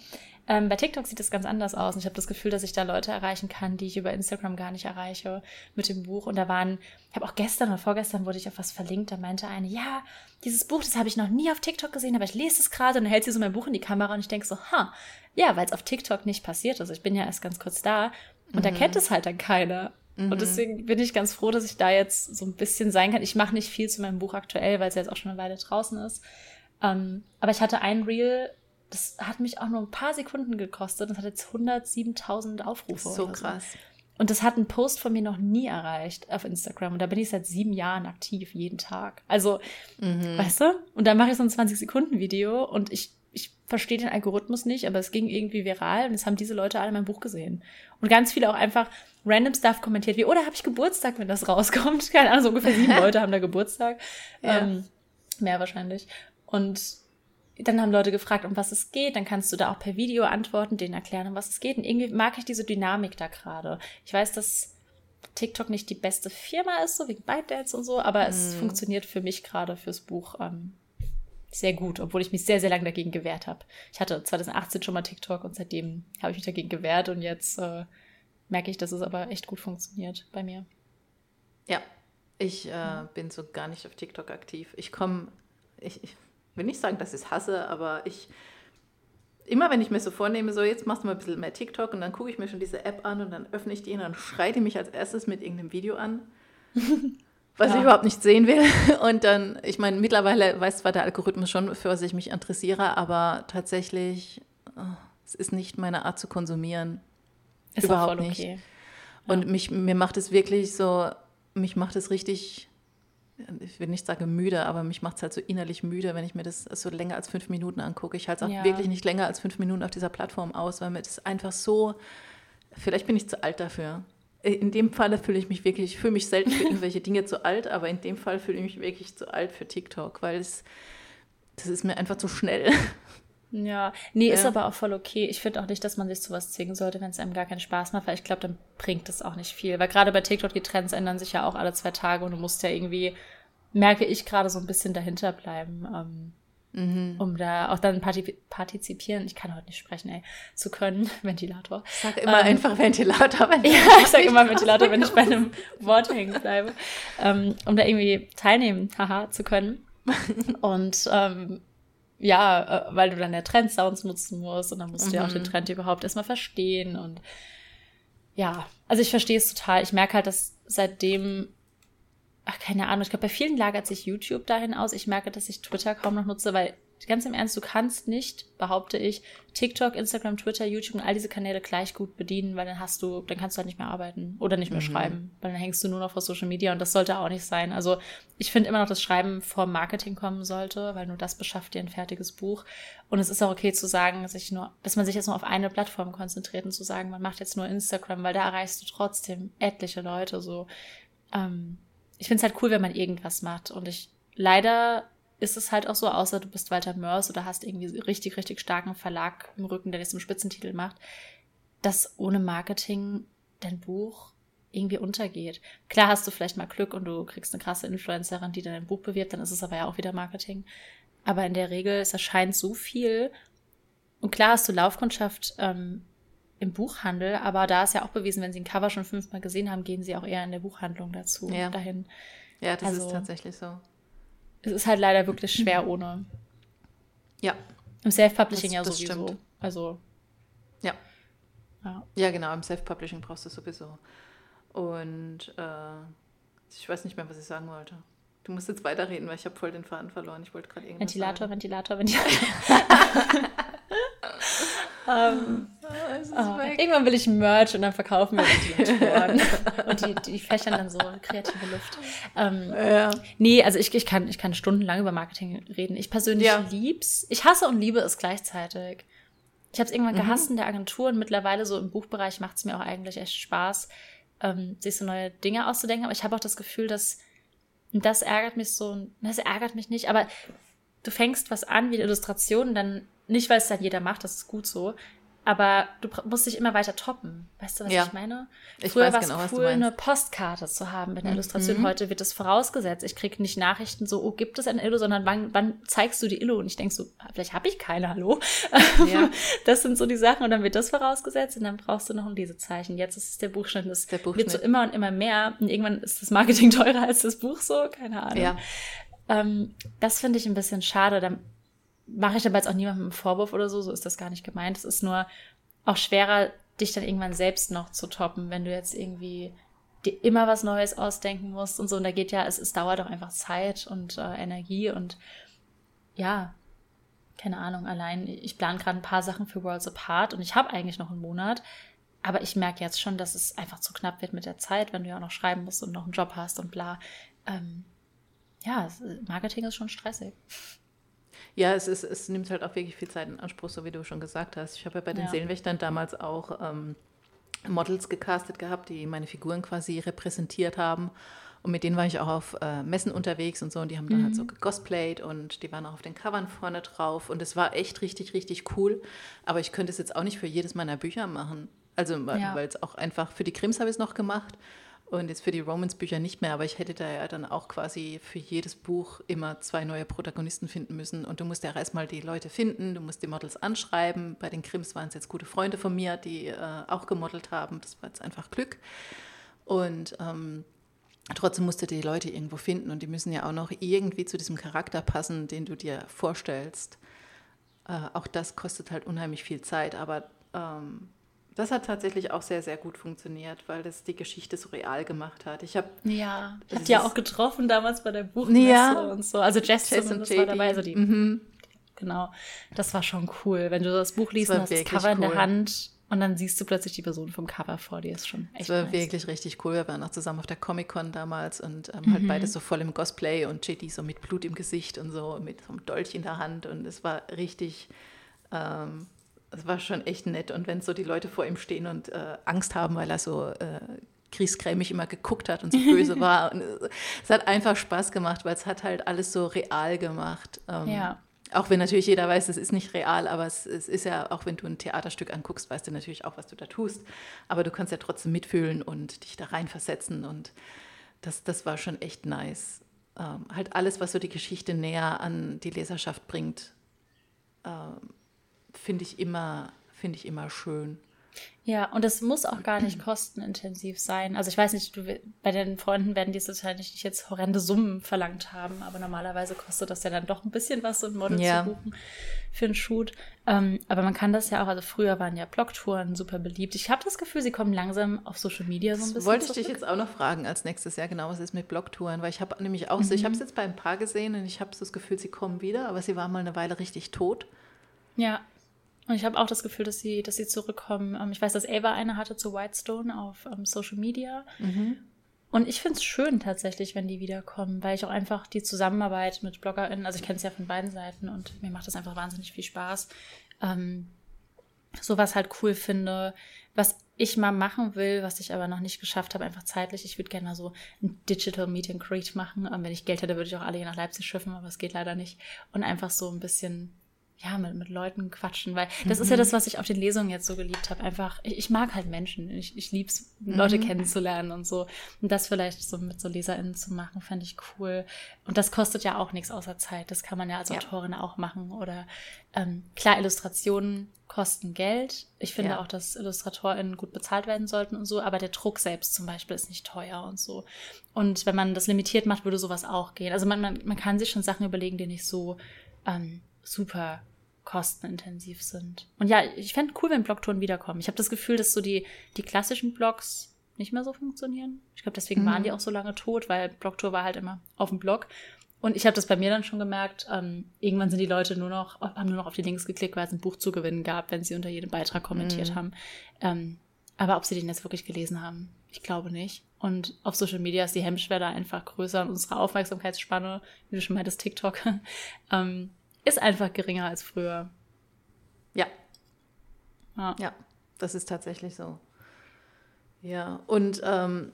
A: Ähm, bei TikTok sieht es ganz anders aus. Und ich habe das Gefühl, dass ich da Leute erreichen kann, die ich über Instagram gar nicht erreiche mit dem Buch. Und da waren, ich habe auch gestern oder vorgestern wurde ich auf was verlinkt. Da meinte eine, ja, dieses Buch, das habe ich noch nie auf TikTok gesehen, aber ich lese es gerade und dann hält sie so mein Buch in die Kamera und ich denke so, ha, ja, weil es auf TikTok nicht passiert ist. Ich bin ja erst ganz kurz da und mhm. da kennt es halt dann keiner. Mhm. Und deswegen bin ich ganz froh, dass ich da jetzt so ein bisschen sein kann. Ich mache nicht viel zu meinem Buch aktuell, weil es jetzt auch schon eine Weile draußen ist. Ähm, aber ich hatte ein Reel, das hat mich auch nur ein paar Sekunden gekostet. Das hat jetzt 107.000 Aufrufe.
B: so krass. So.
A: Und das hat ein Post von mir noch nie erreicht auf Instagram. Und da bin ich seit sieben Jahren aktiv, jeden Tag. Also, mhm. weißt du? Und dann mache ich so ein 20-Sekunden-Video und ich verstehe den Algorithmus nicht, aber es ging irgendwie viral und es haben diese Leute alle mein Buch gesehen. Und ganz viele auch einfach random Stuff kommentiert, wie, oder oh, habe ich Geburtstag, wenn das rauskommt? Keine Ahnung, so ungefähr sieben Leute haben da Geburtstag. Ja. Ähm, mehr wahrscheinlich. Und dann haben Leute gefragt, um was es geht. Dann kannst du da auch per Video antworten, denen erklären, um was es geht. Und irgendwie mag ich diese Dynamik da gerade. Ich weiß, dass TikTok nicht die beste Firma ist, so wegen ByteDance und so, aber es mm. funktioniert für mich gerade fürs Buch ähm, sehr gut, obwohl ich mich sehr, sehr lange dagegen gewehrt habe. Ich hatte 2018 schon mal TikTok und seitdem habe ich mich dagegen gewehrt und jetzt äh, merke ich, dass es aber echt gut funktioniert bei mir.
B: Ja, ich äh, bin so gar nicht auf TikTok aktiv. Ich komme, ich, ich, will nicht sagen, dass ich es hasse, aber ich, immer wenn ich mir so vornehme, so jetzt machst du mal ein bisschen mehr TikTok und dann gucke ich mir schon diese App an und dann öffne ich die und dann schreie die mich als erstes mit irgendeinem Video an. was ja. ich überhaupt nicht sehen will. Und dann, ich meine, mittlerweile weiß zwar der Algorithmus schon, für was ich mich interessiere, aber tatsächlich, oh, es ist nicht meine Art zu konsumieren. Ist überhaupt nicht. Okay. Und ja. mich, mir macht es wirklich so, mich macht es richtig, ich will nicht sagen müde, aber mich macht es halt so innerlich müde, wenn ich mir das so länger als fünf Minuten angucke. Ich halte es auch ja. wirklich nicht länger als fünf Minuten auf dieser Plattform aus, weil mir das einfach so, vielleicht bin ich zu alt dafür in dem Fall fühle ich mich wirklich, ich fühle mich selten für irgendwelche Dinge zu alt, aber in dem Fall fühle ich mich wirklich zu alt für TikTok, weil es, das ist mir einfach zu schnell.
A: Ja, nee, ja. ist aber auch voll okay. Ich finde auch nicht, dass man sich zu was zwingen sollte, wenn es einem gar keinen Spaß macht, weil ich glaube, dann bringt es auch nicht viel. Weil gerade bei TikTok, die Trends ändern sich ja auch alle zwei Tage und du musst ja irgendwie, merke ich gerade so ein bisschen dahinter bleiben. Ähm, Mhm. um da auch dann partizipieren, ich kann heute nicht sprechen, ey, zu können, Ventilator.
B: Sag immer ähm, einfach Ventilator,
A: wenn Ja, ich sag immer Ventilator, wenn ich bei einem Wort hängen bleibe, ähm, um da irgendwie teilnehmen, haha, zu können. Und ähm, ja, äh, weil du dann der Trend-Sounds nutzen musst und dann musst mhm. du ja auch den mhm. Trend überhaupt erstmal verstehen und ja, also ich verstehe es total. Ich merke halt, dass seitdem ach, keine Ahnung, ich glaube, bei vielen lagert sich YouTube dahin aus. Ich merke, dass ich Twitter kaum noch nutze, weil ganz im Ernst, du kannst nicht, behaupte ich, TikTok, Instagram, Twitter, YouTube und all diese Kanäle gleich gut bedienen, weil dann hast du, dann kannst du halt nicht mehr arbeiten oder nicht mehr mhm. schreiben, weil dann hängst du nur noch vor Social Media und das sollte auch nicht sein. Also ich finde immer noch, dass Schreiben vor Marketing kommen sollte, weil nur das beschafft dir ein fertiges Buch. Und es ist auch okay zu sagen, dass ich nur, dass man sich jetzt nur auf eine Plattform konzentriert und zu sagen, man macht jetzt nur Instagram, weil da erreichst du trotzdem etliche Leute so. Ähm, ich finde es halt cool, wenn man irgendwas macht. Und ich leider ist es halt auch so, außer du bist Walter Mörs oder hast irgendwie richtig, richtig starken Verlag im Rücken, der das zum Spitzentitel macht, dass ohne Marketing dein Buch irgendwie untergeht. Klar hast du vielleicht mal Glück und du kriegst eine krasse Influencerin, die dein Buch bewirbt, dann ist es aber ja auch wieder Marketing. Aber in der Regel, es erscheint so viel und klar hast du Laufkundschaft ähm, im Buchhandel, aber da ist ja auch bewiesen, wenn sie ein Cover schon fünfmal gesehen haben, gehen sie auch eher in der Buchhandlung dazu
B: Ja.
A: dahin.
B: Ja, das
A: Also-
B: ist tatsächlich so.
A: Es ist halt leider wirklich schwer ohne.
B: Ja,
A: Im Self-Publishing ja sowieso.
B: stimmt.
A: Also,
B: ja.
A: ja.
B: Ja, genau, im Self-Publishing brauchst du es sowieso. Und äh, ich weiß nicht mehr, was ich sagen wollte. Du musst jetzt weiterreden, weil ich habe voll den Faden verloren. Ich wollte gerade irgendwas
A: Ventilator,
B: sagen.
A: Ventilator, Ventilator. ähm,
B: Es ist
A: oh, irgendwann will ich Merch und dann verkaufen wir Ventilatoren. und die, die fächern dann so kreative Luft. Ähm,
B: Ja.
A: Nee, also ich, ich, kann, ich kann stundenlang über Marketing reden. Ich persönlich
B: Ja.
A: lieb's. Ich hasse und liebe es gleichzeitig. Ich habe es irgendwann
B: Mhm.
A: gehasst in der Agentur und mittlerweile so im Buchbereich macht es mir auch eigentlich echt Spaß, ähm, sich so neue Dinge auszudenken. Aber ich habe auch das Gefühl, dass das ärgert mich so. Das ärgert mich nicht, aber du fängst was an wie eine Illustration, dann nicht, weil es dann jeder macht, das ist gut so. Aber du musst dich immer weiter toppen. Weißt du, was
B: Ja.
A: ich meine?
B: Ich
A: Früher war es
B: genau,
A: cool, eine Postkarte zu haben mit einer Illustration.
B: Mhm.
A: Heute wird es vorausgesetzt. Ich kriege nicht Nachrichten so, oh, gibt es eine Illo, sondern wann, wann zeigst du die Illo? Und ich denk so, ah, vielleicht habe ich keine, hallo?
B: Ja.
A: Das sind so die Sachen und dann wird das vorausgesetzt und dann brauchst du noch ein Lesezeichen. Jetzt ist es der Buchschnitt. Das
B: Der
A: wird
B: Buchschnitt.
A: so immer und immer mehr. Und irgendwann ist das Marketing teurer als das Buch so, keine Ahnung.
B: Ja.
A: Ähm, das finde ich ein bisschen schade. Da mache ich aber jetzt auch niemandem einen Vorwurf oder so. So ist das gar nicht gemeint. Es ist nur auch schwerer, dich dann irgendwann selbst noch zu toppen, wenn du jetzt irgendwie dir immer was Neues ausdenken musst und so. Und da geht ja, es, es dauert auch einfach Zeit und äh, Energie und ja, keine Ahnung, allein, ich plane gerade ein paar Sachen für Worlds Apart und ich habe eigentlich noch einen Monat. Aber ich merke jetzt schon, dass es einfach zu knapp wird mit der Zeit, wenn du ja auch noch schreiben musst und noch einen Job hast und bla. Ähm, ja, Marketing ist schon stressig.
B: Ja, es, ist, es nimmt halt auch wirklich viel Zeit in Anspruch, so wie du schon gesagt hast. Ich habe ja bei den
A: Ja.
B: Seelenwächtern damals auch ähm, Models gecastet gehabt, die meine Figuren quasi repräsentiert haben. Und mit denen war ich auch auf äh, Messen unterwegs und so. Und die haben dann halt so gecosplayt und die waren auch auf den Covern vorne drauf. Und es war echt richtig, richtig cool. Aber ich könnte es jetzt auch nicht für jedes meiner Bücher machen. Also, weil
A: Ja.
B: weil es auch einfach für die Krims habe ich es noch gemacht. Und jetzt für die Romance-Bücher nicht mehr, aber ich hätte da ja dann auch quasi für jedes Buch immer zwei neue Protagonisten finden müssen. Und du musst ja erstmal die Leute finden, du musst die Models anschreiben. Bei den Krims waren es jetzt gute Freunde von mir, die äh, auch gemodelt haben. Das war jetzt einfach Glück. Und ähm, trotzdem musst du die Leute irgendwo finden und die müssen ja auch noch irgendwie zu diesem Charakter passen, den du dir vorstellst. Äh, auch das kostet halt unheimlich viel Zeit, aber ähm, das hat tatsächlich auch sehr, sehr gut funktioniert, weil das die Geschichte so real gemacht hat. Ich habe
A: Ja,
B: Das
A: habt ihr
B: ist-
A: auch getroffen damals bei der Buchmesse
B: Ja.
A: und so. Also Jess, das war dabei, also die,
B: Mhm.
A: genau. Das war schon cool, wenn du das Buch liest
B: war
A: und hast das Cover in der
B: cool.
A: Hand und dann siehst du plötzlich die Person vom Cover vor dir. Ist schon echt
B: Es war
A: nice.
B: wirklich richtig cool. Wir waren auch zusammen auf der Comic-Con damals und ähm, halt beide so voll im Cosplay und JD so mit Blut im Gesicht und so mit so einem Dolch in der Hand und es war richtig, ähm, es war schon echt nett. Und wenn so die Leute vor ihm stehen und äh, Angst haben, weil er so äh, griesgrämig immer geguckt hat und so böse war. Und es, es hat einfach Spaß gemacht, weil es hat halt alles so real gemacht. Ähm,
A: Ja.
B: Auch wenn natürlich jeder weiß, es ist nicht real, aber es, es ist ja, auch wenn du ein Theaterstück anguckst, weißt du natürlich auch, was du da tust. Aber du kannst ja trotzdem mitfühlen und dich da reinversetzen. Und das, das war schon echt nice. Ähm, halt alles, was so die Geschichte näher an die Leserschaft bringt, ähm, finde ich immer, finde ich immer schön.
A: Ja, und es muss auch gar nicht kostenintensiv sein. Also ich weiß nicht, du, bei den Freunden werden die wahrscheinlich nicht jetzt horrende Summen verlangt haben, aber normalerweise kostet das ja dann doch ein bisschen was, so ein Model
B: Ja.
A: zu buchen für einen Shoot. Ähm, aber man kann das ja auch, also früher waren ja Blogtouren super beliebt. Ich habe das Gefühl, sie kommen langsam auf Social Media so ein
B: Das
A: bisschen
B: wollte ich
A: zurück.
B: dich jetzt auch noch fragen als nächstes Jahr, genau, was ist mit Blogtouren? Weil ich habe nämlich auch, so, ich
A: Mhm.
B: habe es jetzt bei ein paar gesehen und ich habe so das Gefühl, sie kommen wieder, aber sie waren mal eine Weile richtig tot.
A: Ja. Und ich habe auch das Gefühl, dass sie, dass sie zurückkommen. Ähm, ich weiß, dass Ava eine hatte zu Whitestone auf ähm, Social Media. Und ich finde es schön tatsächlich, wenn die wiederkommen, weil ich auch einfach die Zusammenarbeit mit BloggerInnen, also ich kenne es ja von beiden Seiten und mir macht das einfach wahnsinnig viel Spaß. Ähm, sowas halt cool finde, was ich mal machen will, was ich aber noch nicht geschafft habe, einfach zeitlich. Ich würde gerne mal so ein Digital Meet and Greet machen. Ähm, wenn ich Geld hätte, würde ich auch alle hier nach Leipzig schiffen, aber es geht leider nicht. Und einfach so ein bisschen ja, mit, mit Leuten quatschen, weil das mhm. ist ja das, was ich auf den Lesungen jetzt so geliebt habe. Einfach, ich, ich mag halt Menschen. Ich, ich liebe es, Leute mhm. kennenzulernen und so. Und das vielleicht so mit so LeserInnen zu machen, fände ich cool. Und das kostet ja auch nichts außer Zeit. Das kann man ja als ja. Autorin auch machen. Oder ähm, klar, Illustrationen kosten Geld. Ich finde ja. auch, dass IllustratorInnen gut bezahlt werden sollten und so, aber der Druck selbst zum Beispiel ist nicht teuer und so. Und wenn man das limitiert macht, würde sowas auch gehen. Also man, man, man kann sich schon Sachen überlegen, die nicht so ähm, super kostenintensiv sind. Und ja, ich fände cool, wenn Blogtouren wiederkommen. Ich habe das Gefühl, dass so die, die klassischen Blogs nicht mehr so funktionieren. Ich glaube, deswegen mhm. waren die auch so lange tot, weil Blogtour war halt immer auf dem Blog. Und ich habe das bei mir dann schon gemerkt, ähm, irgendwann sind die Leute nur noch, haben nur noch auf die Links geklickt, weil es ein Buch zu gewinnen gab, wenn sie unter jedem Beitrag kommentiert mhm. haben. Ähm, aber ob sie den jetzt wirklich gelesen haben, ich glaube nicht. Und auf Social Media ist die Hemmschwelle einfach größer und unsere Aufmerksamkeitsspanne, wie du schon meintest, TikTok, ähm, ist einfach geringer als früher.
B: Ja. Ja, ja das ist tatsächlich so. Ja, und ähm,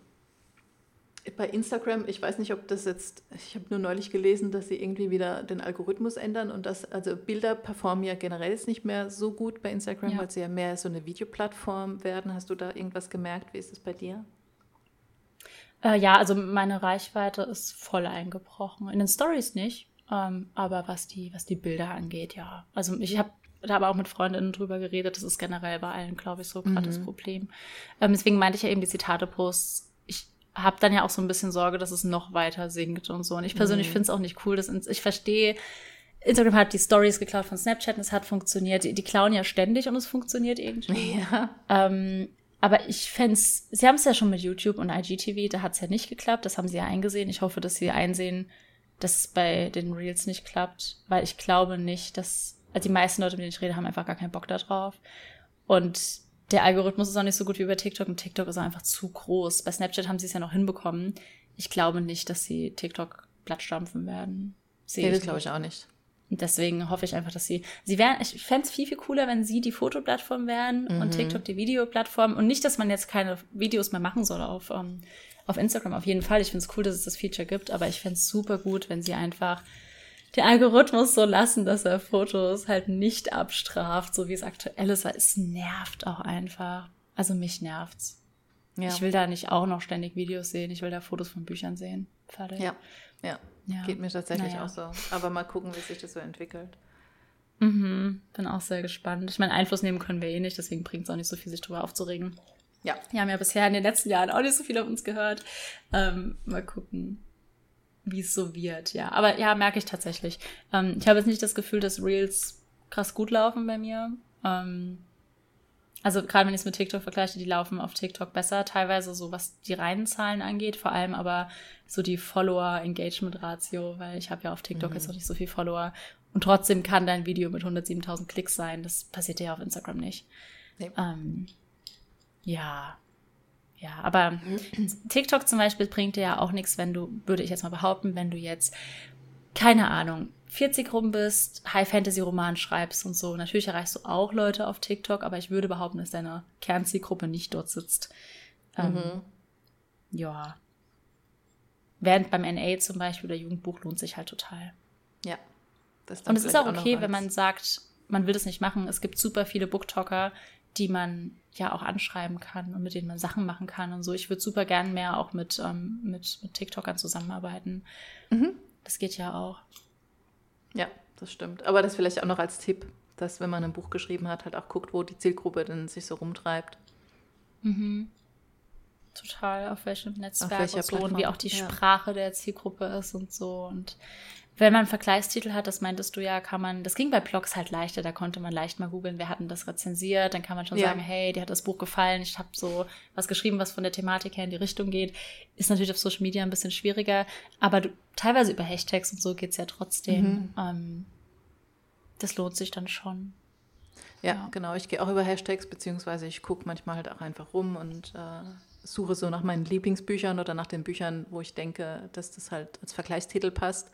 B: bei Instagram, ich weiß nicht, ob das jetzt, ich habe nur neulich gelesen, dass sie irgendwie wieder den Algorithmus ändern und dass, also Bilder performen ja generell jetzt nicht mehr so gut bei Instagram, ja. weil sie ja mehr so eine Videoplattform werden. Hast du da irgendwas gemerkt? Wie ist es bei dir?
A: Äh, ja, also meine Reichweite ist voll eingebrochen. In den Stories nicht. Ähm, aber was die, was die Bilder angeht, ja. Also ich habe da aber auch mit Freundinnen drüber geredet. Das ist generell bei allen, glaube ich, so gerade mhm. das Problem. Ähm, deswegen meinte ich ja eben die Zitate-Posts. Ich habe dann ja auch so ein bisschen Sorge, dass es noch weiter sinkt und so. Und ich persönlich mhm. finde es auch nicht cool. Dass ich verstehe, Instagram hat die Stories geklaut von Snapchat und es hat funktioniert. Die, die klauen ja ständig und es funktioniert irgendwie. Ja. Ähm, aber ich fände sie haben es ja schon mit YouTube und IGTV, da hat es ja nicht geklappt. Das haben sie ja eingesehen. Ich hoffe, dass sie einsehen, dass es bei den Reels nicht klappt, weil ich glaube nicht, dass also die meisten Leute, mit denen ich rede, haben einfach gar keinen Bock darauf. Und der Algorithmus ist auch nicht so gut wie bei TikTok und TikTok ist auch einfach zu groß. Bei Snapchat haben sie es ja noch hinbekommen. Ich glaube nicht, dass sie TikTok plattstampfen werden.
B: Sehe nee, das glaube ich auch nicht.
A: Und deswegen hoffe ich einfach, dass sie, sie wären, ich fände es viel, viel cooler, wenn sie die Fotoplattform wären mhm. und TikTok die Videoplattform und nicht, dass man jetzt keine Videos mehr machen soll auf um, auf Instagram auf jeden Fall. Ich finde es cool, dass es das Feature gibt, aber ich fände es super gut, wenn sie einfach den Algorithmus so lassen, dass er Fotos halt nicht abstraft, so wie es aktuell ist, weil es nervt auch einfach. Also mich nervt's. Ja. Ich will da nicht auch noch ständig Videos sehen, ich will da Fotos von Büchern sehen.
B: Fertig. Ja, ja. ja. Geht mir tatsächlich naja. auch so. Aber mal gucken, wie sich das so entwickelt.
A: Mhm, bin auch sehr gespannt. Ich meine, Einfluss nehmen können wir eh nicht, deswegen bringt es auch nicht so viel, sich drüber aufzuregen. Ja. Wir haben ja bisher in den letzten Jahren auch nicht so viel auf uns gehört. Ähm, mal gucken, wie es so wird. Ja, aber ja, merke ich tatsächlich. Ähm, ich habe jetzt nicht das Gefühl, dass Reels krass gut laufen bei mir. Ähm, also gerade wenn ich es mit TikTok vergleiche, die laufen auf TikTok besser, teilweise so was die reinen Zahlen angeht, vor allem aber so die Follower-Engagement-Ratio, weil ich habe ja auf TikTok mhm. jetzt noch nicht so viel Follower und trotzdem kann dein Video mit 107.000 Klicks sein. Das passiert ja auf Instagram nicht. Nee. Ähm, ja. Ja, aber TikTok zum Beispiel bringt dir ja auch nichts, wenn du, würde ich jetzt mal behaupten, wenn du jetzt, keine Ahnung, 40 rum bist, High-Fantasy-Roman schreibst und so. Natürlich erreichst du auch Leute auf TikTok, aber ich würde behaupten, dass deine Kernzielgruppe nicht dort sitzt. Ähm, mhm. Ja. Während beim NA zum Beispiel oder Jugendbuch lohnt sich halt total. Ja. Das und es ist auch okay, auch wenn man sagt, man will das nicht machen. Es gibt super viele Booktalker, die man ja auch anschreiben kann und mit denen man Sachen machen kann und so. Ich würde super gern mehr auch mit, ähm, mit, mit TikTokern zusammenarbeiten. Mhm. Das geht ja auch.
B: Ja, das stimmt. Aber das vielleicht auch noch als Tipp, dass wenn man ein Buch geschrieben hat, halt auch guckt, wo die Zielgruppe denn sich so rumtreibt.
A: Mhm. Total, auf welchem Netzwerk auf und so und wie auch die ja. Sprache der Zielgruppe ist und so. Und wenn man einen Vergleichstitel hat, das meintest du ja, kann man, das ging bei Blogs halt leichter, da konnte man leicht mal googeln, wer hatten das rezensiert, dann kann man schon ja. sagen, hey, dir hat das Buch gefallen, ich habe so was geschrieben, was von der Thematik her in die Richtung geht. Ist natürlich auf Social Media ein bisschen schwieriger, aber du, teilweise über Hashtags und so geht's ja trotzdem. Mhm. Ähm, das lohnt sich dann schon.
B: Ja, ja. genau. Ich gehe auch über Hashtags, beziehungsweise ich gucke manchmal halt auch einfach rum und äh, suche so nach meinen Lieblingsbüchern oder nach den Büchern, wo ich denke, dass das halt als Vergleichstitel passt.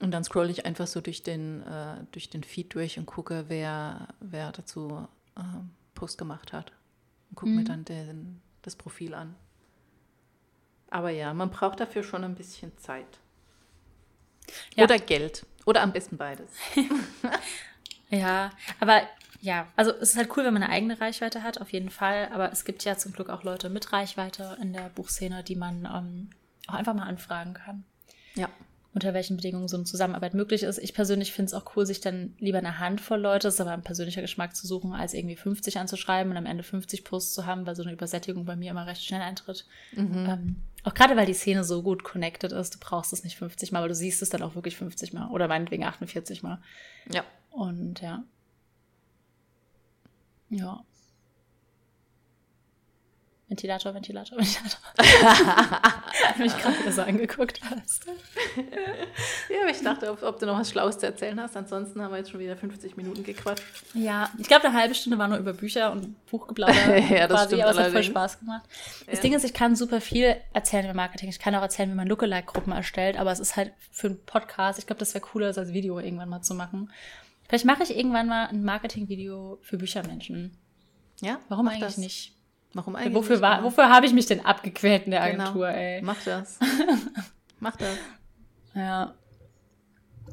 B: Und dann scrolle ich einfach so durch den, äh, durch den Feed durch und gucke, wer, wer dazu äh, Post gemacht hat. Und gucke mhm. mir dann den, das Profil an. Aber ja, man braucht dafür schon ein bisschen Zeit. Ja. Oder Geld. Oder am besten beides.
A: Ja, aber ja, also es ist halt cool, wenn man eine eigene Reichweite hat, auf jeden Fall. Aber es gibt ja zum Glück auch Leute mit Reichweite in der Buchszene, die man ähm, auch einfach mal anfragen kann.
B: Ja.
A: Unter welchen Bedingungen so eine Zusammenarbeit möglich ist. Ich persönlich finde es auch cool, sich dann lieber eine Handvoll Leute, das ist aber ein persönlicher Geschmack zu suchen, als irgendwie 50 anzuschreiben und am Ende 50 Posts zu haben, weil so eine Übersättigung bei mir immer recht schnell eintritt.
B: Mhm.
A: Ähm, auch gerade weil die Szene so gut connected ist, du brauchst es nicht 50 Mal, weil du siehst es dann auch wirklich 50 Mal oder meinetwegen 48 Mal.
B: Ja.
A: Und ja. Ja. Ventilator, Ventilator, Ventilator. Hat mich gerade so angeguckt hast.
B: Ja, aber ich dachte, ob, ob, du noch was Schlaues zu erzählen hast. Ansonsten haben wir jetzt schon wieder 50 Minuten gequatscht.
A: Ja, ich glaube, eine halbe Stunde war nur über Bücher und Buchgeplauder.
B: ja, das quasi, stimmt
A: aber es hat voll Spaß gemacht. Das ja. Ding ist, ich kann super viel erzählen über Marketing. Ich kann auch erzählen, wie man Lookalike-Gruppen erstellt, aber es ist halt für einen Podcast. Ich glaube, das wäre cooler, das als Video irgendwann mal zu machen. Vielleicht mache ich irgendwann mal ein Marketing-Video für Büchermenschen.
B: Ja?
A: Warum eigentlich das? nicht?
B: Warum eigentlich?
A: Wofür, war, wofür habe ich mich denn abgequält in der
B: genau.
A: Agentur, ey?
B: Mach das. Mach das.
A: Ja.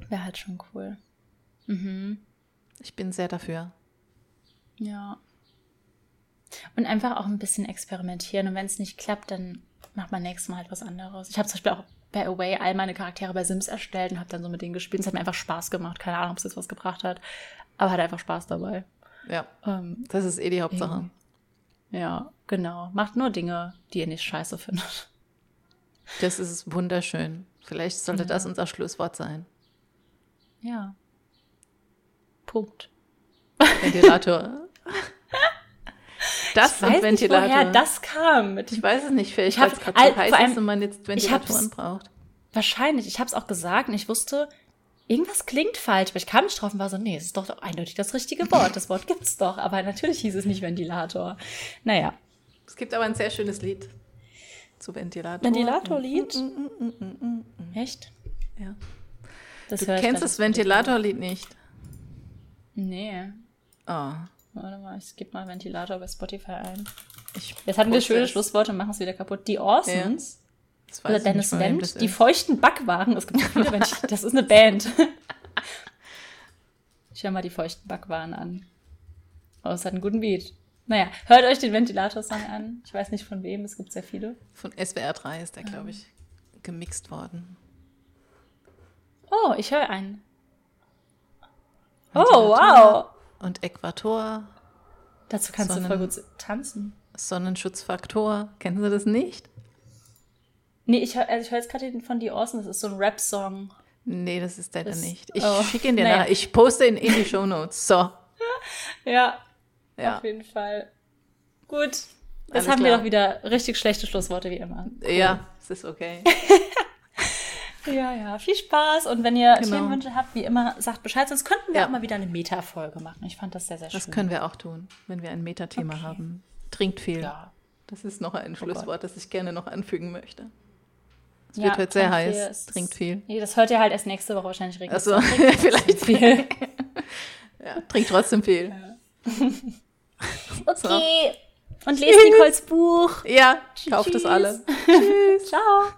A: Wäre halt schon cool. Mhm.
B: Ich bin sehr dafür.
A: Ja. Und einfach auch ein bisschen experimentieren. Und wenn es nicht klappt, dann macht man nächstes Mal halt was anderes. Ich habe zum Beispiel auch bei Away all meine Charaktere bei Sims erstellt und habe dann so mit denen gespielt. Es hat mir einfach Spaß gemacht. Keine Ahnung, ob es jetzt was gebracht hat. Aber hat einfach Spaß dabei.
B: Ja.
A: Ähm,
B: das ist eh die Hauptsache.
A: Ja, genau. Macht nur Dinge, die ihr nicht scheiße findet.
B: Das ist wunderschön. Vielleicht sollte ja. das unser Schlusswort sein.
A: Ja. Punkt.
B: Ventilator.
A: Das ich weiß Ventilator. Nicht, woher das kam.
B: Ich weiß es nicht, vielleicht weil es gerade so heiß ist und man jetzt Ventilatoren braucht.
A: Wahrscheinlich. Ich habe es auch gesagt und ich wusste, irgendwas klingt falsch, aber ich kam nicht drauf und war so, nee, es ist doch eindeutig das richtige Wort. Das Wort gibt's doch, aber natürlich hieß es nicht Ventilator. Naja.
B: Es gibt aber ein sehr schönes Lied zu Ventilator.
A: Ventilatorlied? Mm, mm, mm, Echt?
B: Ja. Das du kennst das Ventilatorlied nicht?
A: Nee.
B: Oh.
A: Warte mal, ich gebe mal Ventilator bei Spotify ein. Ich Jetzt hatten wir schöne Schlussworte und machen es wieder kaputt. Die Orsons. Ja. Oder Dennis Wendt, die feuchten Backwaren. Es gibt viele Menschen, das ist eine Band. Ich höre mal die feuchten Backwaren an. Oh, es hat einen guten Beat. Naja, hört euch den Ventilator-Song an. Ich weiß nicht von wem, es gibt sehr viele.
B: Von SWR 3 ist der, glaube ich, gemixt worden.
A: Oh, ich höre einen. Oh, wow.
B: Und Äquator.
A: Dazu kannst Sonnen du voll gut tanzen.
B: Sonnenschutzfaktor. Kennen Sie das nicht?
A: Nee, ich höre also hör jetzt gerade den von The Awesome, das ist so ein Rap-Song.
B: Nee, das ist leider nicht. Ich oh, schicke ihn dir naja. nach. Ich poste ihn in die Show Notes. So.
A: ja, ja, auf jeden Fall. Gut. Jetzt Alles haben klar. wir doch wieder richtig schlechte Schlussworte wie immer.
B: Cool. Ja, es ist okay.
A: ja, ja, viel Spaß. Und wenn ihr genau. Themenwünsche habt, wie immer, sagt Bescheid. Sonst könnten wir ja. auch mal wieder eine Meta-Folge machen. Ich fand das sehr, sehr schön.
B: Das können wir auch tun, wenn wir ein Meta-Thema okay. haben. Trinkt viel. Ja. Das ist noch ein oh Schlusswort, das ich gerne noch anfügen möchte. Es wird heute sehr heiß. Viel. Trinkt viel.
A: Nee, das hört ihr halt erst nächste Woche wahrscheinlich regelmäßig.
B: Achso, vielleicht viel. ja, trinkt trotzdem viel. Ja.
A: okay. Und lest Nicoles Buch.
B: Ja, kauft es alle.
A: Tschüss. Ciao.